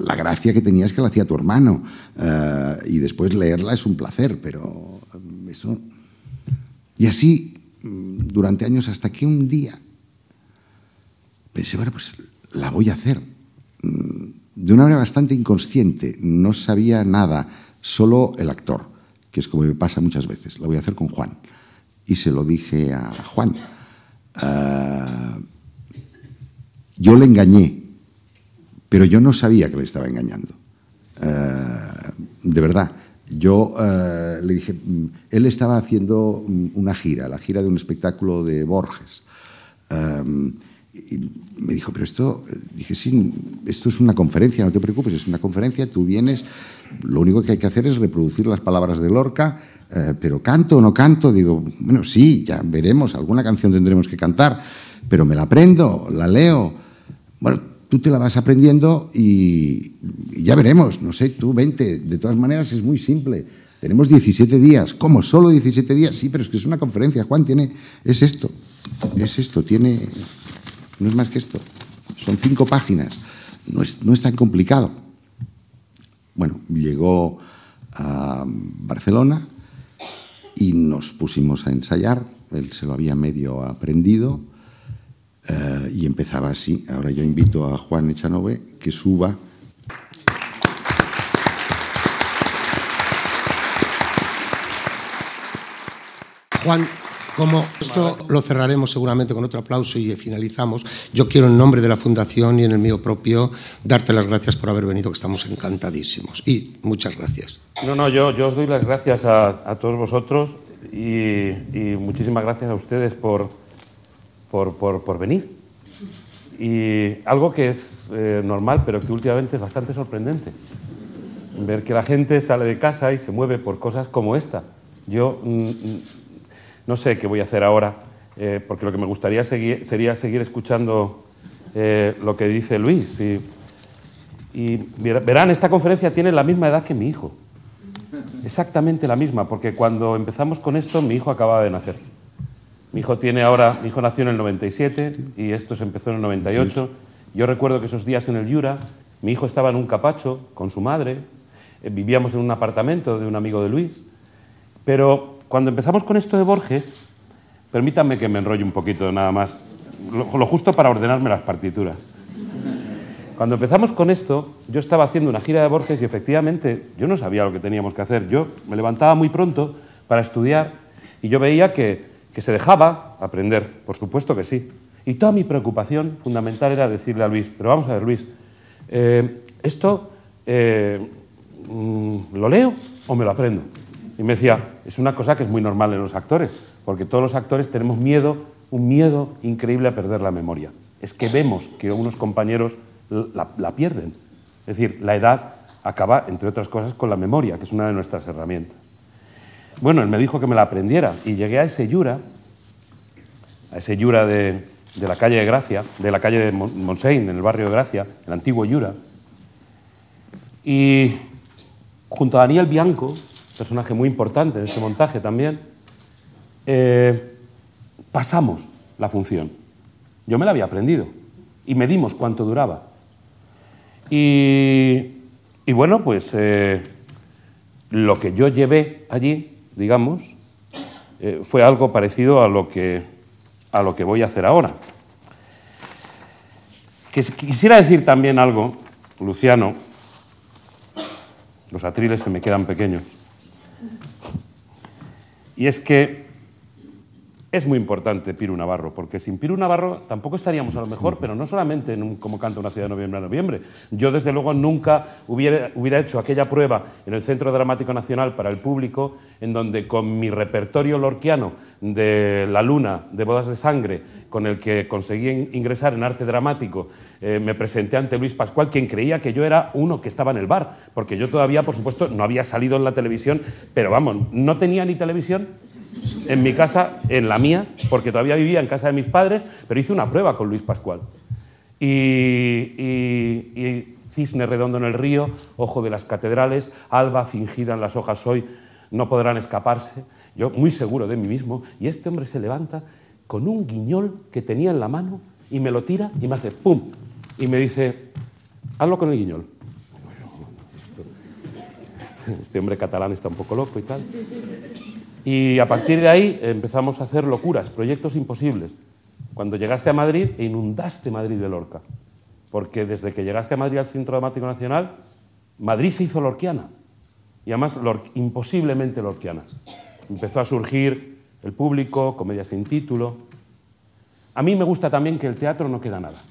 la gracia que tenía es que la hacía tu hermano uh, y después leerla es un placer, pero eso... Y así mm, durante años hasta que un día pensé, bueno, pues la voy a hacer. Mm, de una manera bastante inconsciente, no sabía nada, solo el actor, que es como me pasa muchas veces. La voy a hacer con Juan. Y se lo dije a Juan. Uh, yo le engañé pero yo no sabía que le estaba engañando. Uh, de verdad. Yo uh, le dije, mm, él estaba haciendo mm, una gira, la gira de un espectáculo de Borges. Y me dijo, pero esto, dije, sí, esto es una conferencia, no te preocupes, es una conferencia, tú vienes, lo único que hay que hacer es reproducir las palabras de Lorca, eh, pero canto o no canto, digo, bueno, sí, ya veremos, alguna canción tendremos que cantar, pero me la aprendo, la leo. Bueno, tú te la vas aprendiendo y, y, ya veremos, no sé, tú vente, de todas maneras es muy simple. Tenemos 17 días, ¿cómo? ¿Solo 17 días? Sí, pero es que es una conferencia, Juan, tiene, es esto, es esto, tiene, no es más que esto, son cinco páginas, no es, no es tan complicado. Bueno, llegó a Barcelona y nos pusimos a ensayar, él se lo había medio aprendido, Uh, y empezaba así. Ahora yo invito a Juan Echanove que suba. Juan, como esto lo cerraremos seguramente con otro aplauso y finalizamos, yo quiero en nombre de la Fundación y en el mío propio darte las gracias por haber venido, que estamos encantadísimos. Y muchas gracias. No, no, yo, os doy las gracias a, todos vosotros y, muchísimas gracias a ustedes por, por, por, por venir. Y algo que es eh, normal, pero que últimamente es bastante sorprendente. Ver que la gente sale de casa y se mueve por cosas como esta. Yo mm, mm no sé qué voy a hacer ahora, eh, porque lo que me gustaría seguir, sería seguir escuchando eh, lo que dice Luis. Y, verán, esta conferencia tiene la misma edad que mi hijo. Exactamente la misma, porque cuando empezamos con esto, mi hijo acababa de nacer. Mi hijo tiene ahora, mi hijo nació en el 97 y esto se empezó en el 98. Yo recuerdo que esos días en el Yura, mi hijo estaba en un capacho con su madre, eh, vivíamos en un apartamento de un amigo de Luis, pero cuando empezamos con esto de Borges, permítanme que me enrolle un poquito nada más, lo, justo para ordenarme las partituras. Cuando empezamos con esto, yo estaba haciendo una gira de Borges y efectivamente yo no sabía lo que teníamos que hacer. Yo me levantaba muy pronto para estudiar y yo veía que que se dejaba aprender, por supuesto que sí. Y toda mi preocupación fundamental era decirle a Luis, pero vamos a ver Luis, eh, esto eh, mm, lo leo o me lo aprendo. Y me decía, es una cosa que es muy normal en los actores, porque todos los actores tenemos miedo, un miedo increíble a perder la memoria. Es que vemos que unos compañeros la, pierden. Es decir, la edad acaba, entre otras cosas, con la memoria, que es una de nuestras herramientas. Bueno, él me dijo que me la aprendiera y llegué a ese Yura, a ese Yura de, de la calle de Gracia, de la calle de Montseny, en el barrio de Gracia, el antiguo Yura, y junto a Daniel Bianco, personaje muy importante en este montaje también, eh, pasamos la función. Yo me la había aprendido y medimos cuánto duraba. Y, bueno, pues eh, lo que yo llevé allí, digamos, eh, fue algo parecido a lo, que, a lo que voy a hacer ahora. Quisiera decir también algo, Luciano, los atriles se me quedan pequeños. Y es que es muy importante Piru Navarro, porque sin Piru Navarro tampoco estaríamos a lo mejor, pero no solamente en un, como canta una ciudad de noviembre a noviembre. Yo, desde luego, nunca hubiera, hubiera hecho aquella prueba en el Centro Dramático Nacional para el público, en donde con mi repertorio lorquiano de La Luna, de Bodas de Sangre, con el que conseguí ingresar en arte dramático, eh, me presenté ante Luis Pascual, quien creía que yo era uno que estaba en el bar, porque yo todavía, por supuesto, no había salido en la televisión, pero vamos, no tenía ni televisión en mi casa, en la mía, porque todavía vivía en casa de mis padres, pero hice una prueba con Luis Pascual. Y, cisne redondo en el río, ojo de las catedrales, alba fingida en las hojas hoy, no podrán escaparse. Yo muy seguro de mí mismo, y este hombre se levanta con un guiñol que tenía en la mano y me lo tira y me hace ¡pum! Y me dice, hazlo con el guiñol. Este, este hombre catalán está un poco loco y tal. Y a partir de ahí empezamos a hacer locuras, proyectos imposibles. Cuando llegaste a Madrid e inundaste Madrid de Lorca. Porque desde que llegaste a Madrid al Centro Dramático Nacional, Madrid se hizo lorquiana. Y además imposiblemente lorquiana. Empezó a surgir el público, comedia sin título. A mí me gusta también que el teatro no queda nada.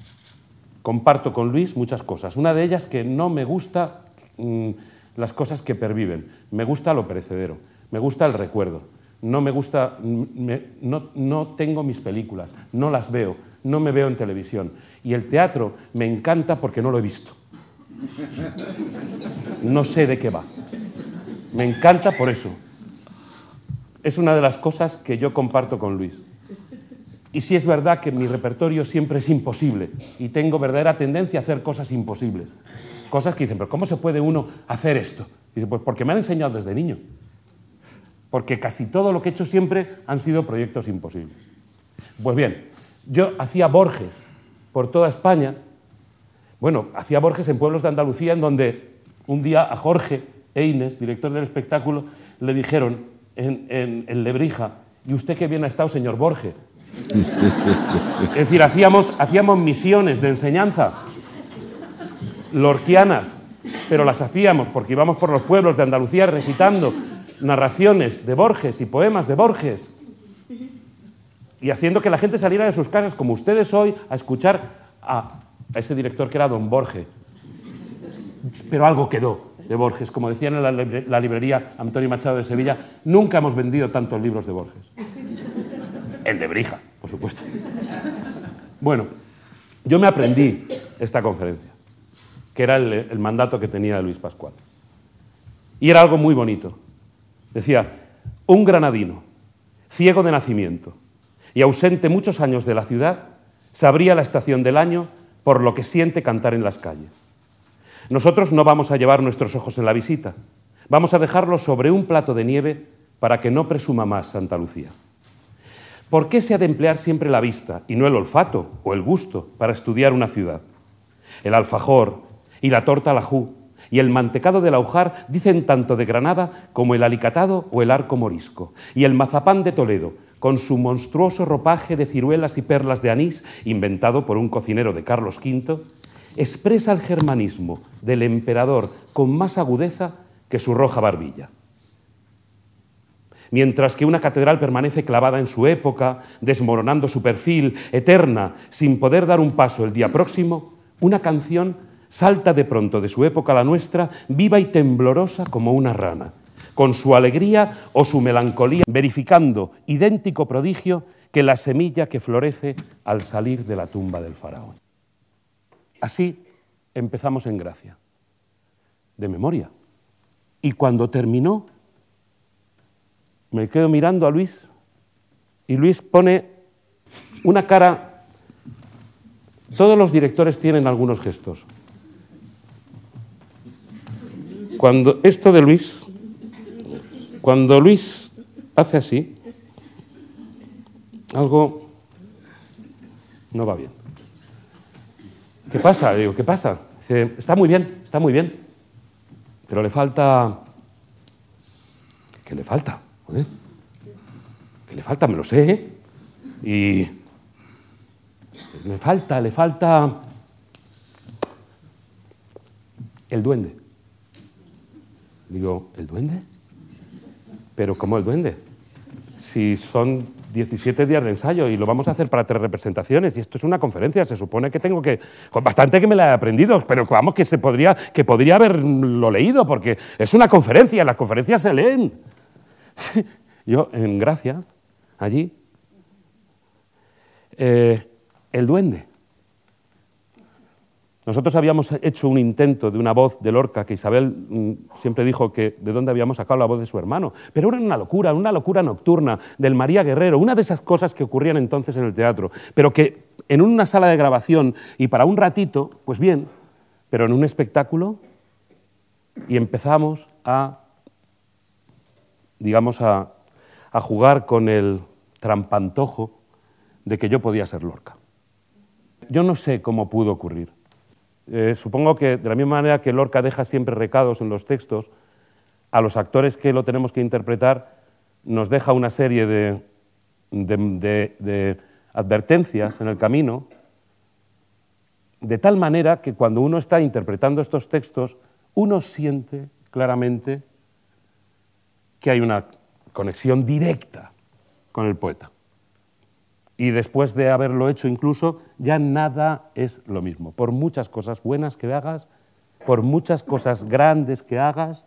Comparto con Luis muchas cosas. Una de ellas que no me gusta mm, las cosas que perviven. Me gusta lo perecedero. Me gusta el recuerdo. No me gusta, no, no tengo mis películas, no las veo, no me veo en televisión. Y el teatro me encanta porque no lo he visto. No sé de qué va. Me encanta por eso. Es una de las cosas que yo comparto con Luis. Y sí es verdad que mi repertorio siempre es imposible y tengo verdadera tendencia a hacer cosas imposibles. Cosas que dicen, pero ¿cómo se puede uno hacer esto? dice, pues porque me han enseñado desde niño porque casi todo lo que he hecho siempre han sido proyectos imposibles. Pues bien, yo hacía Borges por toda España, bueno, hacía Borges en pueblos de Andalucía en donde un día a Jorge Eines, director del espectáculo, le dijeron en, Lebrija, ¿y usted qué bien ha estado, señor Borges? es decir, hacíamos, hacíamos misiones de enseñanza lorquianas, pero las hacíamos porque íbamos por los pueblos de Andalucía recitando narraciones de Borges y poemas de Borges y haciendo que la gente saliera de sus casas, como ustedes hoy, a escuchar a, ese director que era don Borges. Pero algo quedó de Borges. Como decían en la, librería Antonio Machado de Sevilla, nunca hemos vendido tantos libros de Borges. En Lebrija, por supuesto. Bueno, yo me aprendí esta conferencia, que era el mandato que tenía Luis Pascual. Y era algo muy bonito. Decía, un granadino, ciego de nacimiento y ausente muchos años de la ciudad, sabría la estación del año por lo que siente cantar en las calles. Nosotros no vamos a llevar nuestros ojos en la visita, vamos a dejarlos sobre un plato de nieve para que no presuma más Santa Lucía. ¿Por qué se ha de emplear siempre la vista y no el olfato o el gusto para estudiar una ciudad? El alfajor y la torta lajú y el mantecado del aujar dicen tanto de Granada como el alicatado o el arco morisco. Y el mazapán de Toledo, con su monstruoso ropaje de ciruelas y perlas de anís, inventado por un cocinero de Carlos V, expresa el germanismo del emperador con más agudeza que su roja barbilla. Mientras que una catedral permanece clavada en su época, desmoronando su perfil, eterna, sin poder dar un paso el día próximo, una canción salta de pronto de su época a la nuestra, viva y temblorosa como una rana, con su alegría o su melancolía, verificando idéntico prodigio que la semilla que florece al salir de la tumba del faraón. Así empezamos en gracia, de memoria. Y cuando terminó, me quedo mirando a Luis y Luis pone una cara... Todos los directores tienen algunos gestos. Cuando esto de Luis, cuando Luis hace así, algo no va bien. ¿Qué pasa? Digo, ¿qué pasa? Dice, está muy bien, está muy bien, pero le falta... ¿Qué le falta? ¿Qué le falta? Me lo sé. ¿eh? Y le falta, le falta el duende. Digo, ¿el duende? Pero ¿cómo el duende? Si son 17 días de ensayo y lo vamos a hacer para tres representaciones y esto es una conferencia, se supone que tengo que con bastante que me la he aprendido, pero vamos que se podría que podría haberlo leído porque es una conferencia, las conferencias se leen. Yo en Gracia, allí, eh, el duende. Nosotros habíamos hecho un intento de una voz de Lorca que Isabel mm, siempre dijo que de dónde habíamos sacado la voz de su hermano, pero era una locura, una locura nocturna del María Guerrero, una de esas cosas que ocurrían entonces en el teatro, pero que en una sala de grabación y para un ratito, pues bien, pero en un espectáculo y empezamos a, digamos, a, a jugar con el trampantojo de que yo podía ser Lorca. Yo no sé cómo pudo ocurrir. Eh, supongo que de la misma manera que Lorca deja siempre recados en los textos, a los actores que lo tenemos que interpretar nos deja una serie de, de advertencias en el camino, de tal manera que cuando uno está interpretando estos textos, uno siente claramente que hay una conexión directa con el poeta y después de haberlo hecho incluso, ya nada es lo mismo. Por muchas cosas buenas que hagas, por muchas cosas grandes que hagas,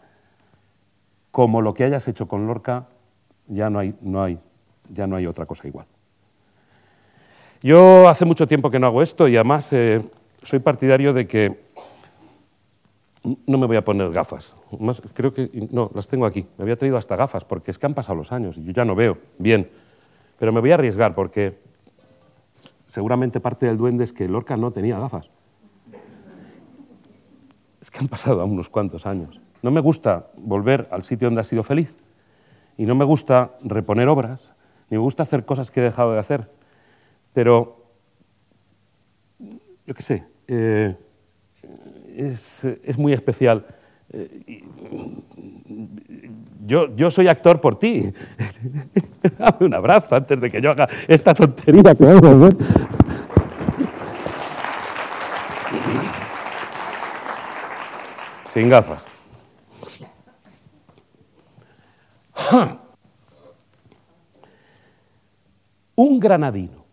como lo que hayas hecho con Lorca, ya no hay, no hay, ya no hay otra cosa igual. Yo hace mucho tiempo que no hago esto y además eh, soy partidario de que no me voy a poner gafas. creo que no, las tengo aquí. Me había traído hasta gafas porque es que han pasado los años y yo ya no veo bien. Pero me voy a arriesgar porque seguramente parte del duende es que Lorca no tenía gafas. Es que han pasado unos cuantos años. No me gusta volver al sitio donde ha sido feliz. Y no me gusta reponer obras, ni me gusta hacer cosas que he dejado de hacer. Pero, yo qué sé, eh, es, muy especial. Yo, soy actor por ti. Dame un abrazo antes de que yo haga esta tontería que hago. Sin gafas. Un granadino,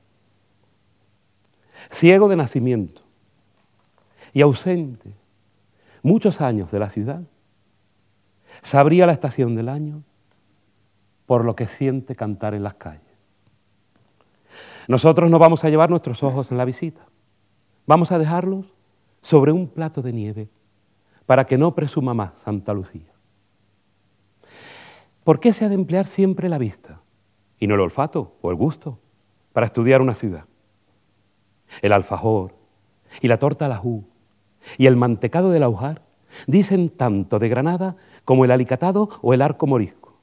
ciego de nacimiento y ausente muchos años de la ciudad, sabría la estación del año por lo que siente cantar en las calles. Nosotros no vamos a llevar nuestros ojos en la visita, vamos a dejarlos sobre un plato de nieve para que no presuma más Santa Lucía. ¿Por qué se ha de emplear siempre la vista y no el olfato o el gusto para estudiar una ciudad? El alfajor y la torta ajú y el mantecado del aujar dicen tanto de Granada como el alicatado o el arco morisco.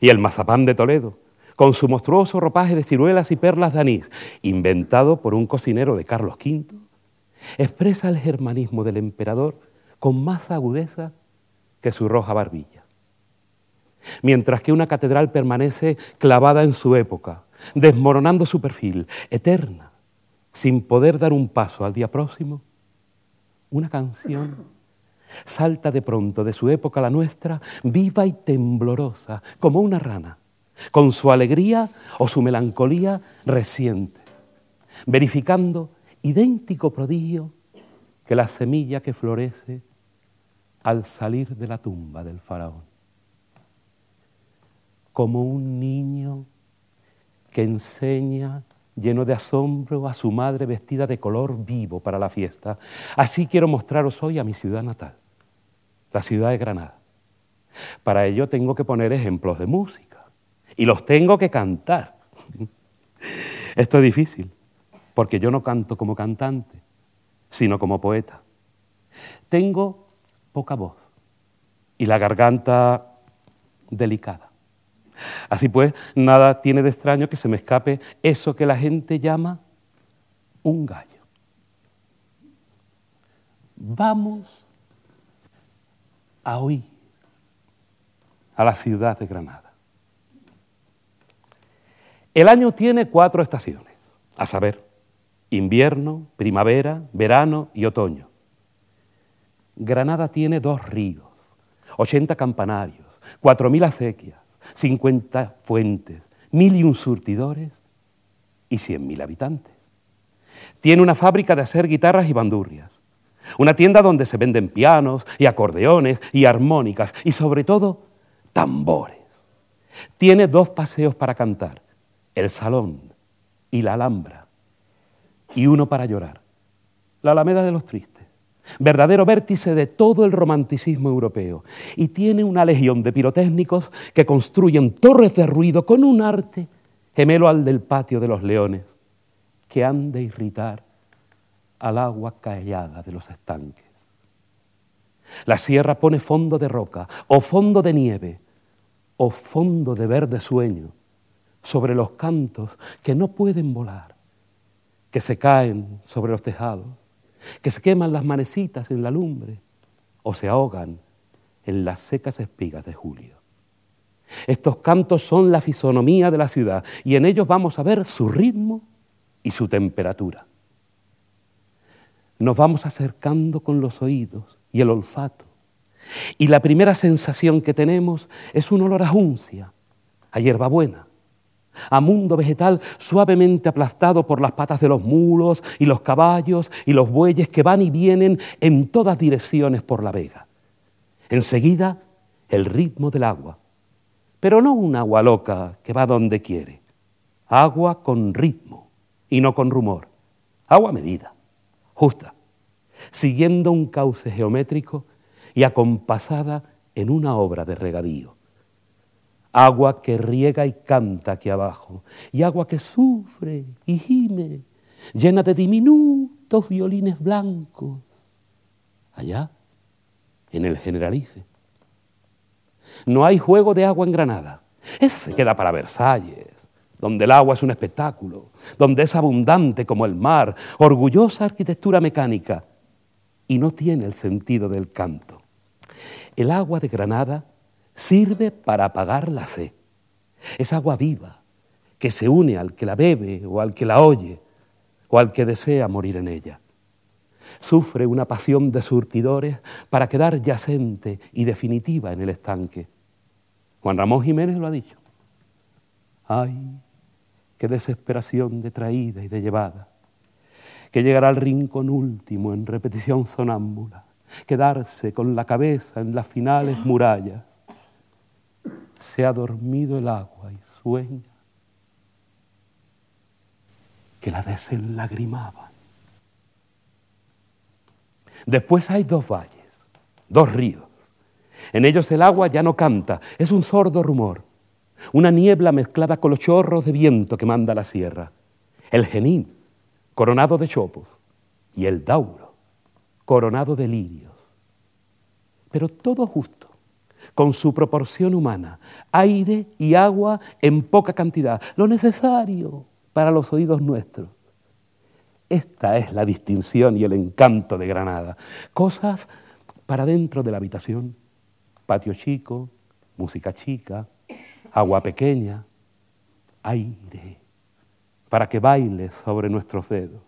Y el mazapán de Toledo, con su monstruoso ropaje de ciruelas y perlas de anís, inventado por un cocinero de Carlos V, expresa el germanismo del emperador con más agudeza que su roja barbilla. Mientras que una catedral permanece clavada en su época, desmoronando su perfil, eterna, sin poder dar un paso al día próximo, una canción salta de pronto de su época a la nuestra, viva y temblorosa, como una rana, con su alegría o su melancolía reciente, verificando idéntico prodigio que la semilla que florece al salir de la tumba del faraón. Como un niño que enseña lleno de asombro a su madre vestida de color vivo para la fiesta. Así quiero mostraros hoy a mi ciudad natal, la ciudad de Granada. Para ello tengo que poner ejemplos de música y los tengo que cantar. Esto es difícil, porque yo no canto como cantante, sino como poeta. Tengo poca voz y la garganta delicada. Así pues, nada tiene de extraño que se me escape eso que la gente llama un gallo. Vamos a oír a la ciudad de Granada. El año tiene cuatro estaciones, a saber, invierno, primavera, verano y otoño. Granada tiene dos ríos, 80 campanarios, 4.000 acequias, 50 fuentes, mil y un surtidores y cien mil habitantes. Tiene una fábrica de hacer guitarras y bandurrias, una tienda donde se venden pianos y acordeones y armónicas y sobre todo tambores. Tiene dos paseos para cantar, el Salón y la Alhambra, y uno para llorar, la Alameda de los Tristes verdadero vértice de todo el romanticismo europeo, y tiene una legión de pirotécnicos que construyen torres de ruido con un arte gemelo al del patio de los leones, que han de irritar al agua callada de los estanques. La sierra pone fondo de roca, o fondo de nieve, o fondo de verde sueño, sobre los cantos que no pueden volar, que se caen sobre los tejados que se queman las manecitas en la lumbre o se ahogan en las secas espigas de julio. Estos cantos son la fisonomía de la ciudad y en ellos vamos a ver su ritmo y su temperatura. Nos vamos acercando con los oídos y el olfato. Y la primera sensación que tenemos es un olor a juncia, a hierbabuena, a mundo vegetal suavemente aplastado por las patas de los mulos y los caballos y los bueyes que van y vienen en todas direcciones por la vega. Enseguida, el ritmo del agua, pero no un agua loca que va donde quiere, agua con ritmo y no con rumor, agua medida, justa, siguiendo un cauce geométrico y acompasada en una obra de regadío agua que riega y canta aquí abajo, y agua que sufre y gime, llena de diminutos violines blancos, allá, en el Generalice. No hay juego de agua en Granada, ese se queda para Versalles, donde el agua es un espectáculo, donde es abundante como el mar, orgullosa arquitectura mecánica, y no tiene el sentido del canto. El agua de Granada sirve para apagar la sed. Es agua viva que se une al que la bebe o al que la oye o al que desea morir en ella. Sufre una pasión de surtidores para quedar yacente y definitiva en el estanque. Juan Ramón Jiménez lo ha dicho. Ay, qué desesperación de traída y de llevada, que llegará al rincón último en repetición sonámbula, quedarse con la cabeza en las finales murallas, se ha dormido el agua y sueña que la desenlagrimaban. Después hay dos valles, dos ríos. En ellos el agua ya no canta, es un sordo rumor, una niebla mezclada con los chorros de viento que manda la sierra. El genín, coronado de chopos, y el dauro, coronado de lirios. Pero todo justo con su proporción humana, aire y agua en poca cantidad, lo necesario para los oídos nuestros. Esta es la distinción y el encanto de Granada. Cosas para dentro de la habitación, patio chico, música chica, agua pequeña, aire, para que baile sobre nuestros dedos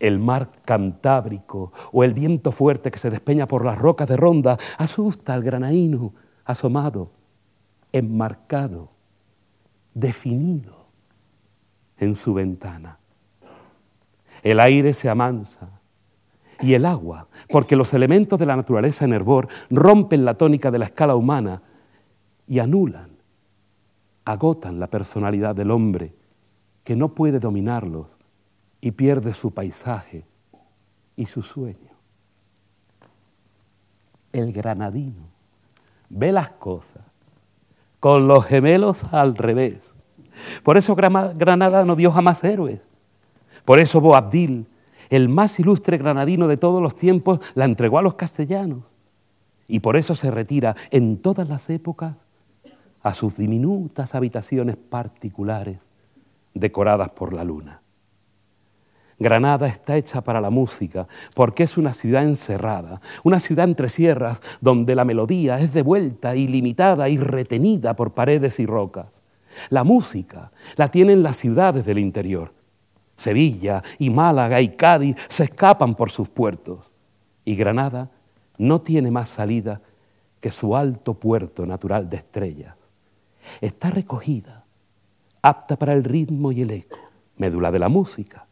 el mar Cantábrico o el viento fuerte que se despeña por las rocas de Ronda asusta al granaíno asomado, enmarcado definido en su ventana. El aire se amansa y el agua, porque los elementos de la naturaleza en hervor rompen la tónica de la escala humana y anulan, agotan la personalidad del hombre que no puede dominarlos y pierde su paisaje y su sueño. El granadino ve las cosas con los gemelos al revés. Por eso Granada no dio jamás héroes. Por eso Boabdil, el más ilustre granadino de todos los tiempos, la entregó a los castellanos. Y por eso se retira en todas las épocas a sus diminutas habitaciones particulares decoradas por la luna. Granada está hecha para la música porque es una ciudad encerrada, una ciudad entre sierras donde la melodía es devuelta y limitada y retenida por paredes y rocas. La música la tienen las ciudades del interior. Sevilla y Málaga y Cádiz se escapan por sus puertos y Granada no tiene más salida que su alto puerto natural de estrellas. Está recogida, apta para el ritmo y el eco, médula de la música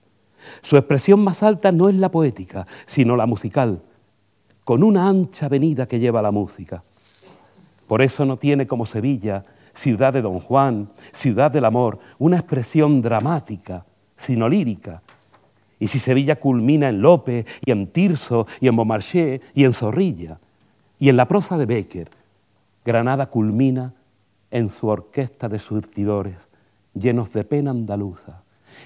su expresión más alta no es la poética, sino la musical, con una ancha avenida que lleva la música. Por eso no tiene como Sevilla, ciudad de Don Juan, ciudad del amor, una expresión dramática, sino lírica. Y si Sevilla culmina en Lope y en Tirso y en Beaumarchais y en Zorrilla y en la prosa de Becker, Granada culmina en su orquesta de surtidores llenos de pena andaluza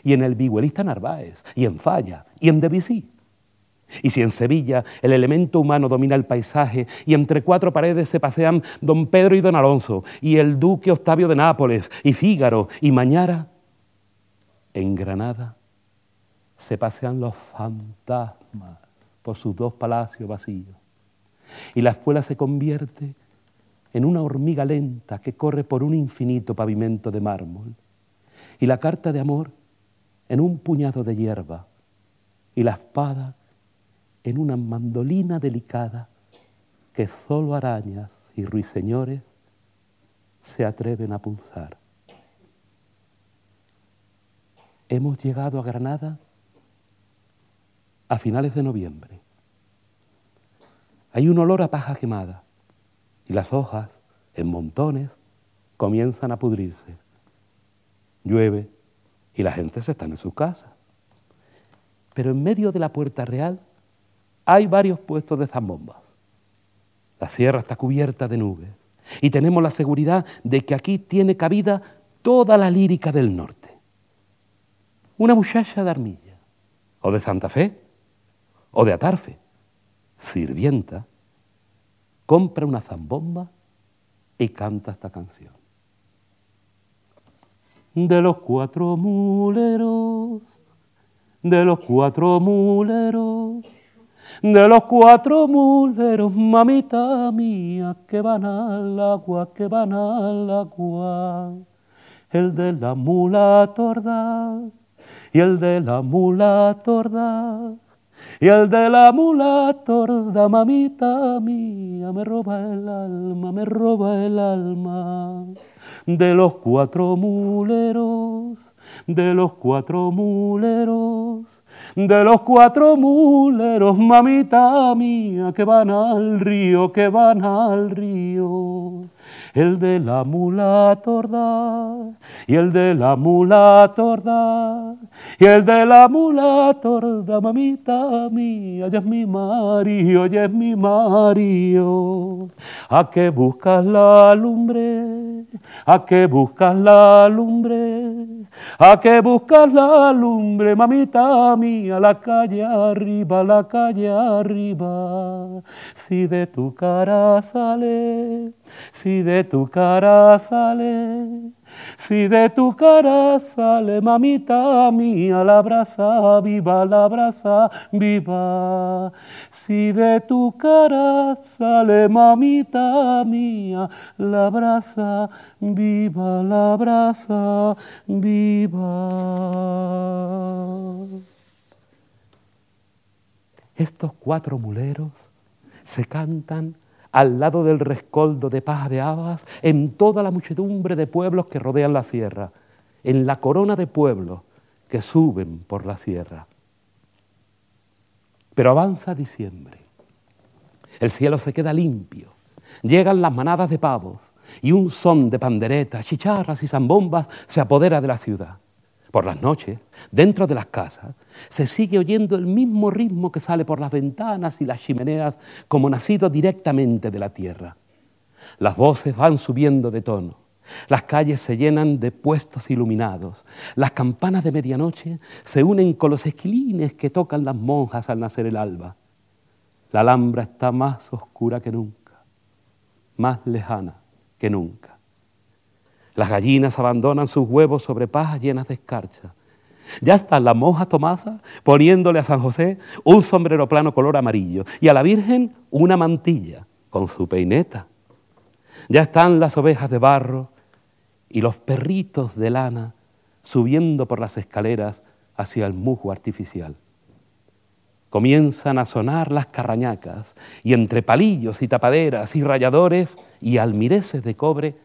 y en el vihuelista Narváez, y en Falla, y en Debussy. Y si en Sevilla el elemento humano domina el paisaje y entre cuatro paredes se pasean don Pedro y don Alonso, y el duque Octavio de Nápoles, y Fígaro, y Mañara, en Granada se pasean los fantasmas por sus dos palacios vacíos. Y la escuela se convierte en una hormiga lenta que corre por un infinito pavimento de mármol. Y la carta de amor en un puñado de hierba y la espada en una mandolina delicada que solo arañas y ruiseñores se atreven a pulsar. Hemos llegado a Granada a finales de noviembre. Hay un olor a paja quemada y las hojas, en montones, comienzan a pudrirse. Llueve, y la gente se está en su casa. Pero en medio de la puerta real hay varios puestos de zambombas. La sierra está cubierta de nubes y tenemos la seguridad de que aquí tiene cabida toda la lírica del norte. Una muchacha de Armilla, o de Santa Fe, o de Atarfe, sirvienta, compra una zambomba y canta esta canción de los cuatro muleros, de los cuatro muleros, de los cuatro muleros, mamita mía, que van al agua, que van al agua. El de la mula torda y el de la mula torda y el de la mula torda, mamita mía, me roba el alma, me roba el alma de los cuatro muleros, de los cuatro muleros, de los cuatro muleros, mamita mía, que van al río, que van al río. El de la mula torda, y el de la mula torda, y el de la mula torda, mamita mía, ya es mi marido, ya es mi marido. ¿A qué buscas la lumbre? ¿A qué buscas la lumbre? ¿A qué buscas la lumbre, mamita mía? La calle arriba, la calle arriba. Si de tu cara sale, si de tu cara sale si de tu cara sale, mamita mía, la brasa viva, la brasa viva. Si de tu cara sale, mamita mía, la brasa viva, la brasa viva. Estos cuatro muleros se cantan al lado del rescoldo de paja de habas, en toda la muchedumbre de pueblos que rodean la sierra, en la corona de pueblos que suben por la sierra. Pero avanza diciembre. El cielo se queda limpio. Llegan las manadas de pavos y un son de panderetas, chicharras y zambombas se apodera de la ciudad. Por las noches, dentro de las casas, se sigue oyendo el mismo ritmo que sale por las ventanas y las chimeneas como nacido directamente de la tierra. Las voces van subiendo de tono. Las calles se llenan de puestos iluminados. Las campanas de medianoche se unen con los esquilines que tocan las monjas al nacer el alba. La alhambra está más oscura que nunca, más lejana que nunca. Las gallinas abandonan sus huevos sobre pajas llenas de escarcha. Ya está la monja Tomasa poniéndole a San José un sombrero plano color amarillo y a la Virgen una mantilla con su peineta. Ya están las ovejas de barro y los perritos de lana subiendo por las escaleras hacia el musgo artificial. Comienzan a sonar las carrañacas y entre palillos y tapaderas y rayadores y almireces de cobre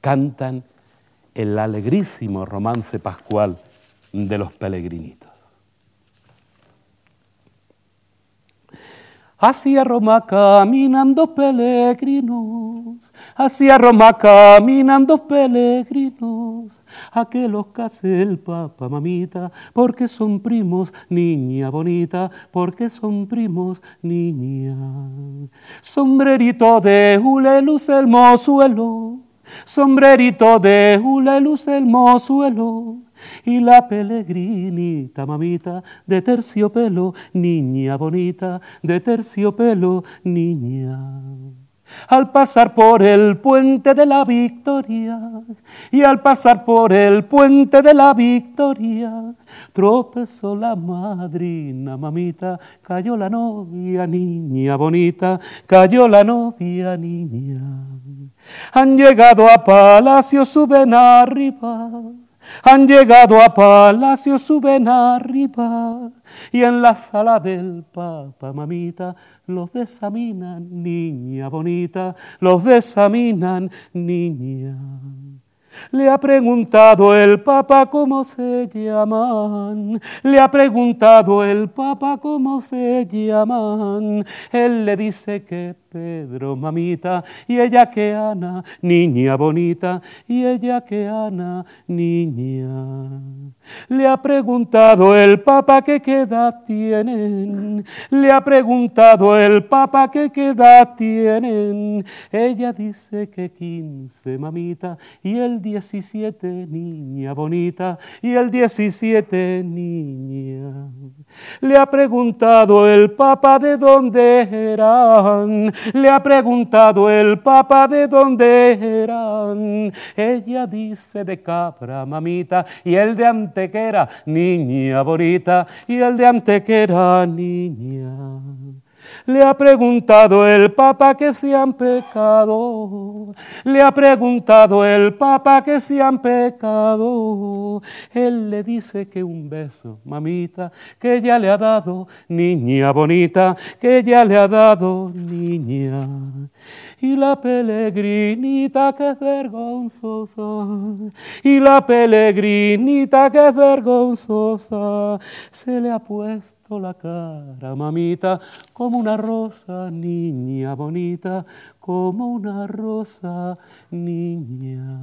cantan el alegrísimo romance pascual de los pelegrinitos. Hacia Roma caminan dos peregrinos, hacia Roma caminan dos peregrinos, a que los case el papa, mamita, porque son primos, niña bonita, porque son primos, niña. Sombrerito de hule luce el mozuelo, sombrerito de hule luce el mozuelo, y la peregrinita, mamita, de terciopelo, niña bonita, de terciopelo, niña. Al pasar por el puente de la victoria, y al pasar por el puente de la victoria, tropezó la madrina, mamita, cayó la novia, niña bonita, cayó la novia, niña. Han llegado a palacio, suben arriba han llegado a palacio, suben arriba y en la sala del papa, mamita, los desaminan, niña bonita, los desaminan, niña. Le ha preguntado el Papa cómo se llaman. Le ha preguntado el Papa cómo se llaman. Él le dice que Pedro, mamita, y ella que Ana, niña bonita, y ella que Ana, niña. Le ha preguntado el Papa qué edad tienen. Le ha preguntado el Papa qué edad tienen. Ella dice que quince, mamita, y el diecisiete, niña bonita, y el diecisiete, niña. Le ha preguntado el Papa de dónde eran. Le ha preguntado el Papa de dónde eran. Ella dice de Capra, mamita, y el de Antequera, niña bonita, y el de Antequera, niña. Le ha preguntado el Papa que si han pecado. Le ha preguntado el Papa que si han pecado. Él le dice que un beso, mamita, que ella le ha dado, niña bonita, que ella le ha dado, niña. Y la peregrinita que es vergonzosa, y la peregrinita que es vergonzosa, se le ha puesto la cara, mamita, como una rosa, niña bonita, como una rosa, niña.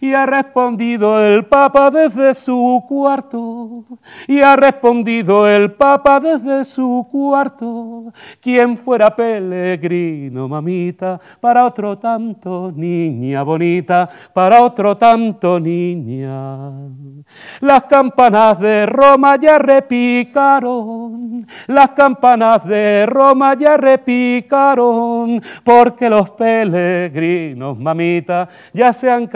Y ha respondido el Papa desde su cuarto. Y ha respondido el Papa desde su cuarto. Quien fuera peregrino, mamita, para otro tanto, niña bonita, para otro tanto, niña. Las campanas de Roma ya repicaron, las campanas de Roma ya repicaron, porque los peregrinos, mamita, ya se han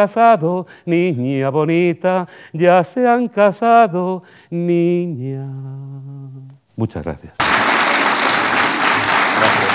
niña bonita, ya se han casado, niña. Muchas gracias. gracias.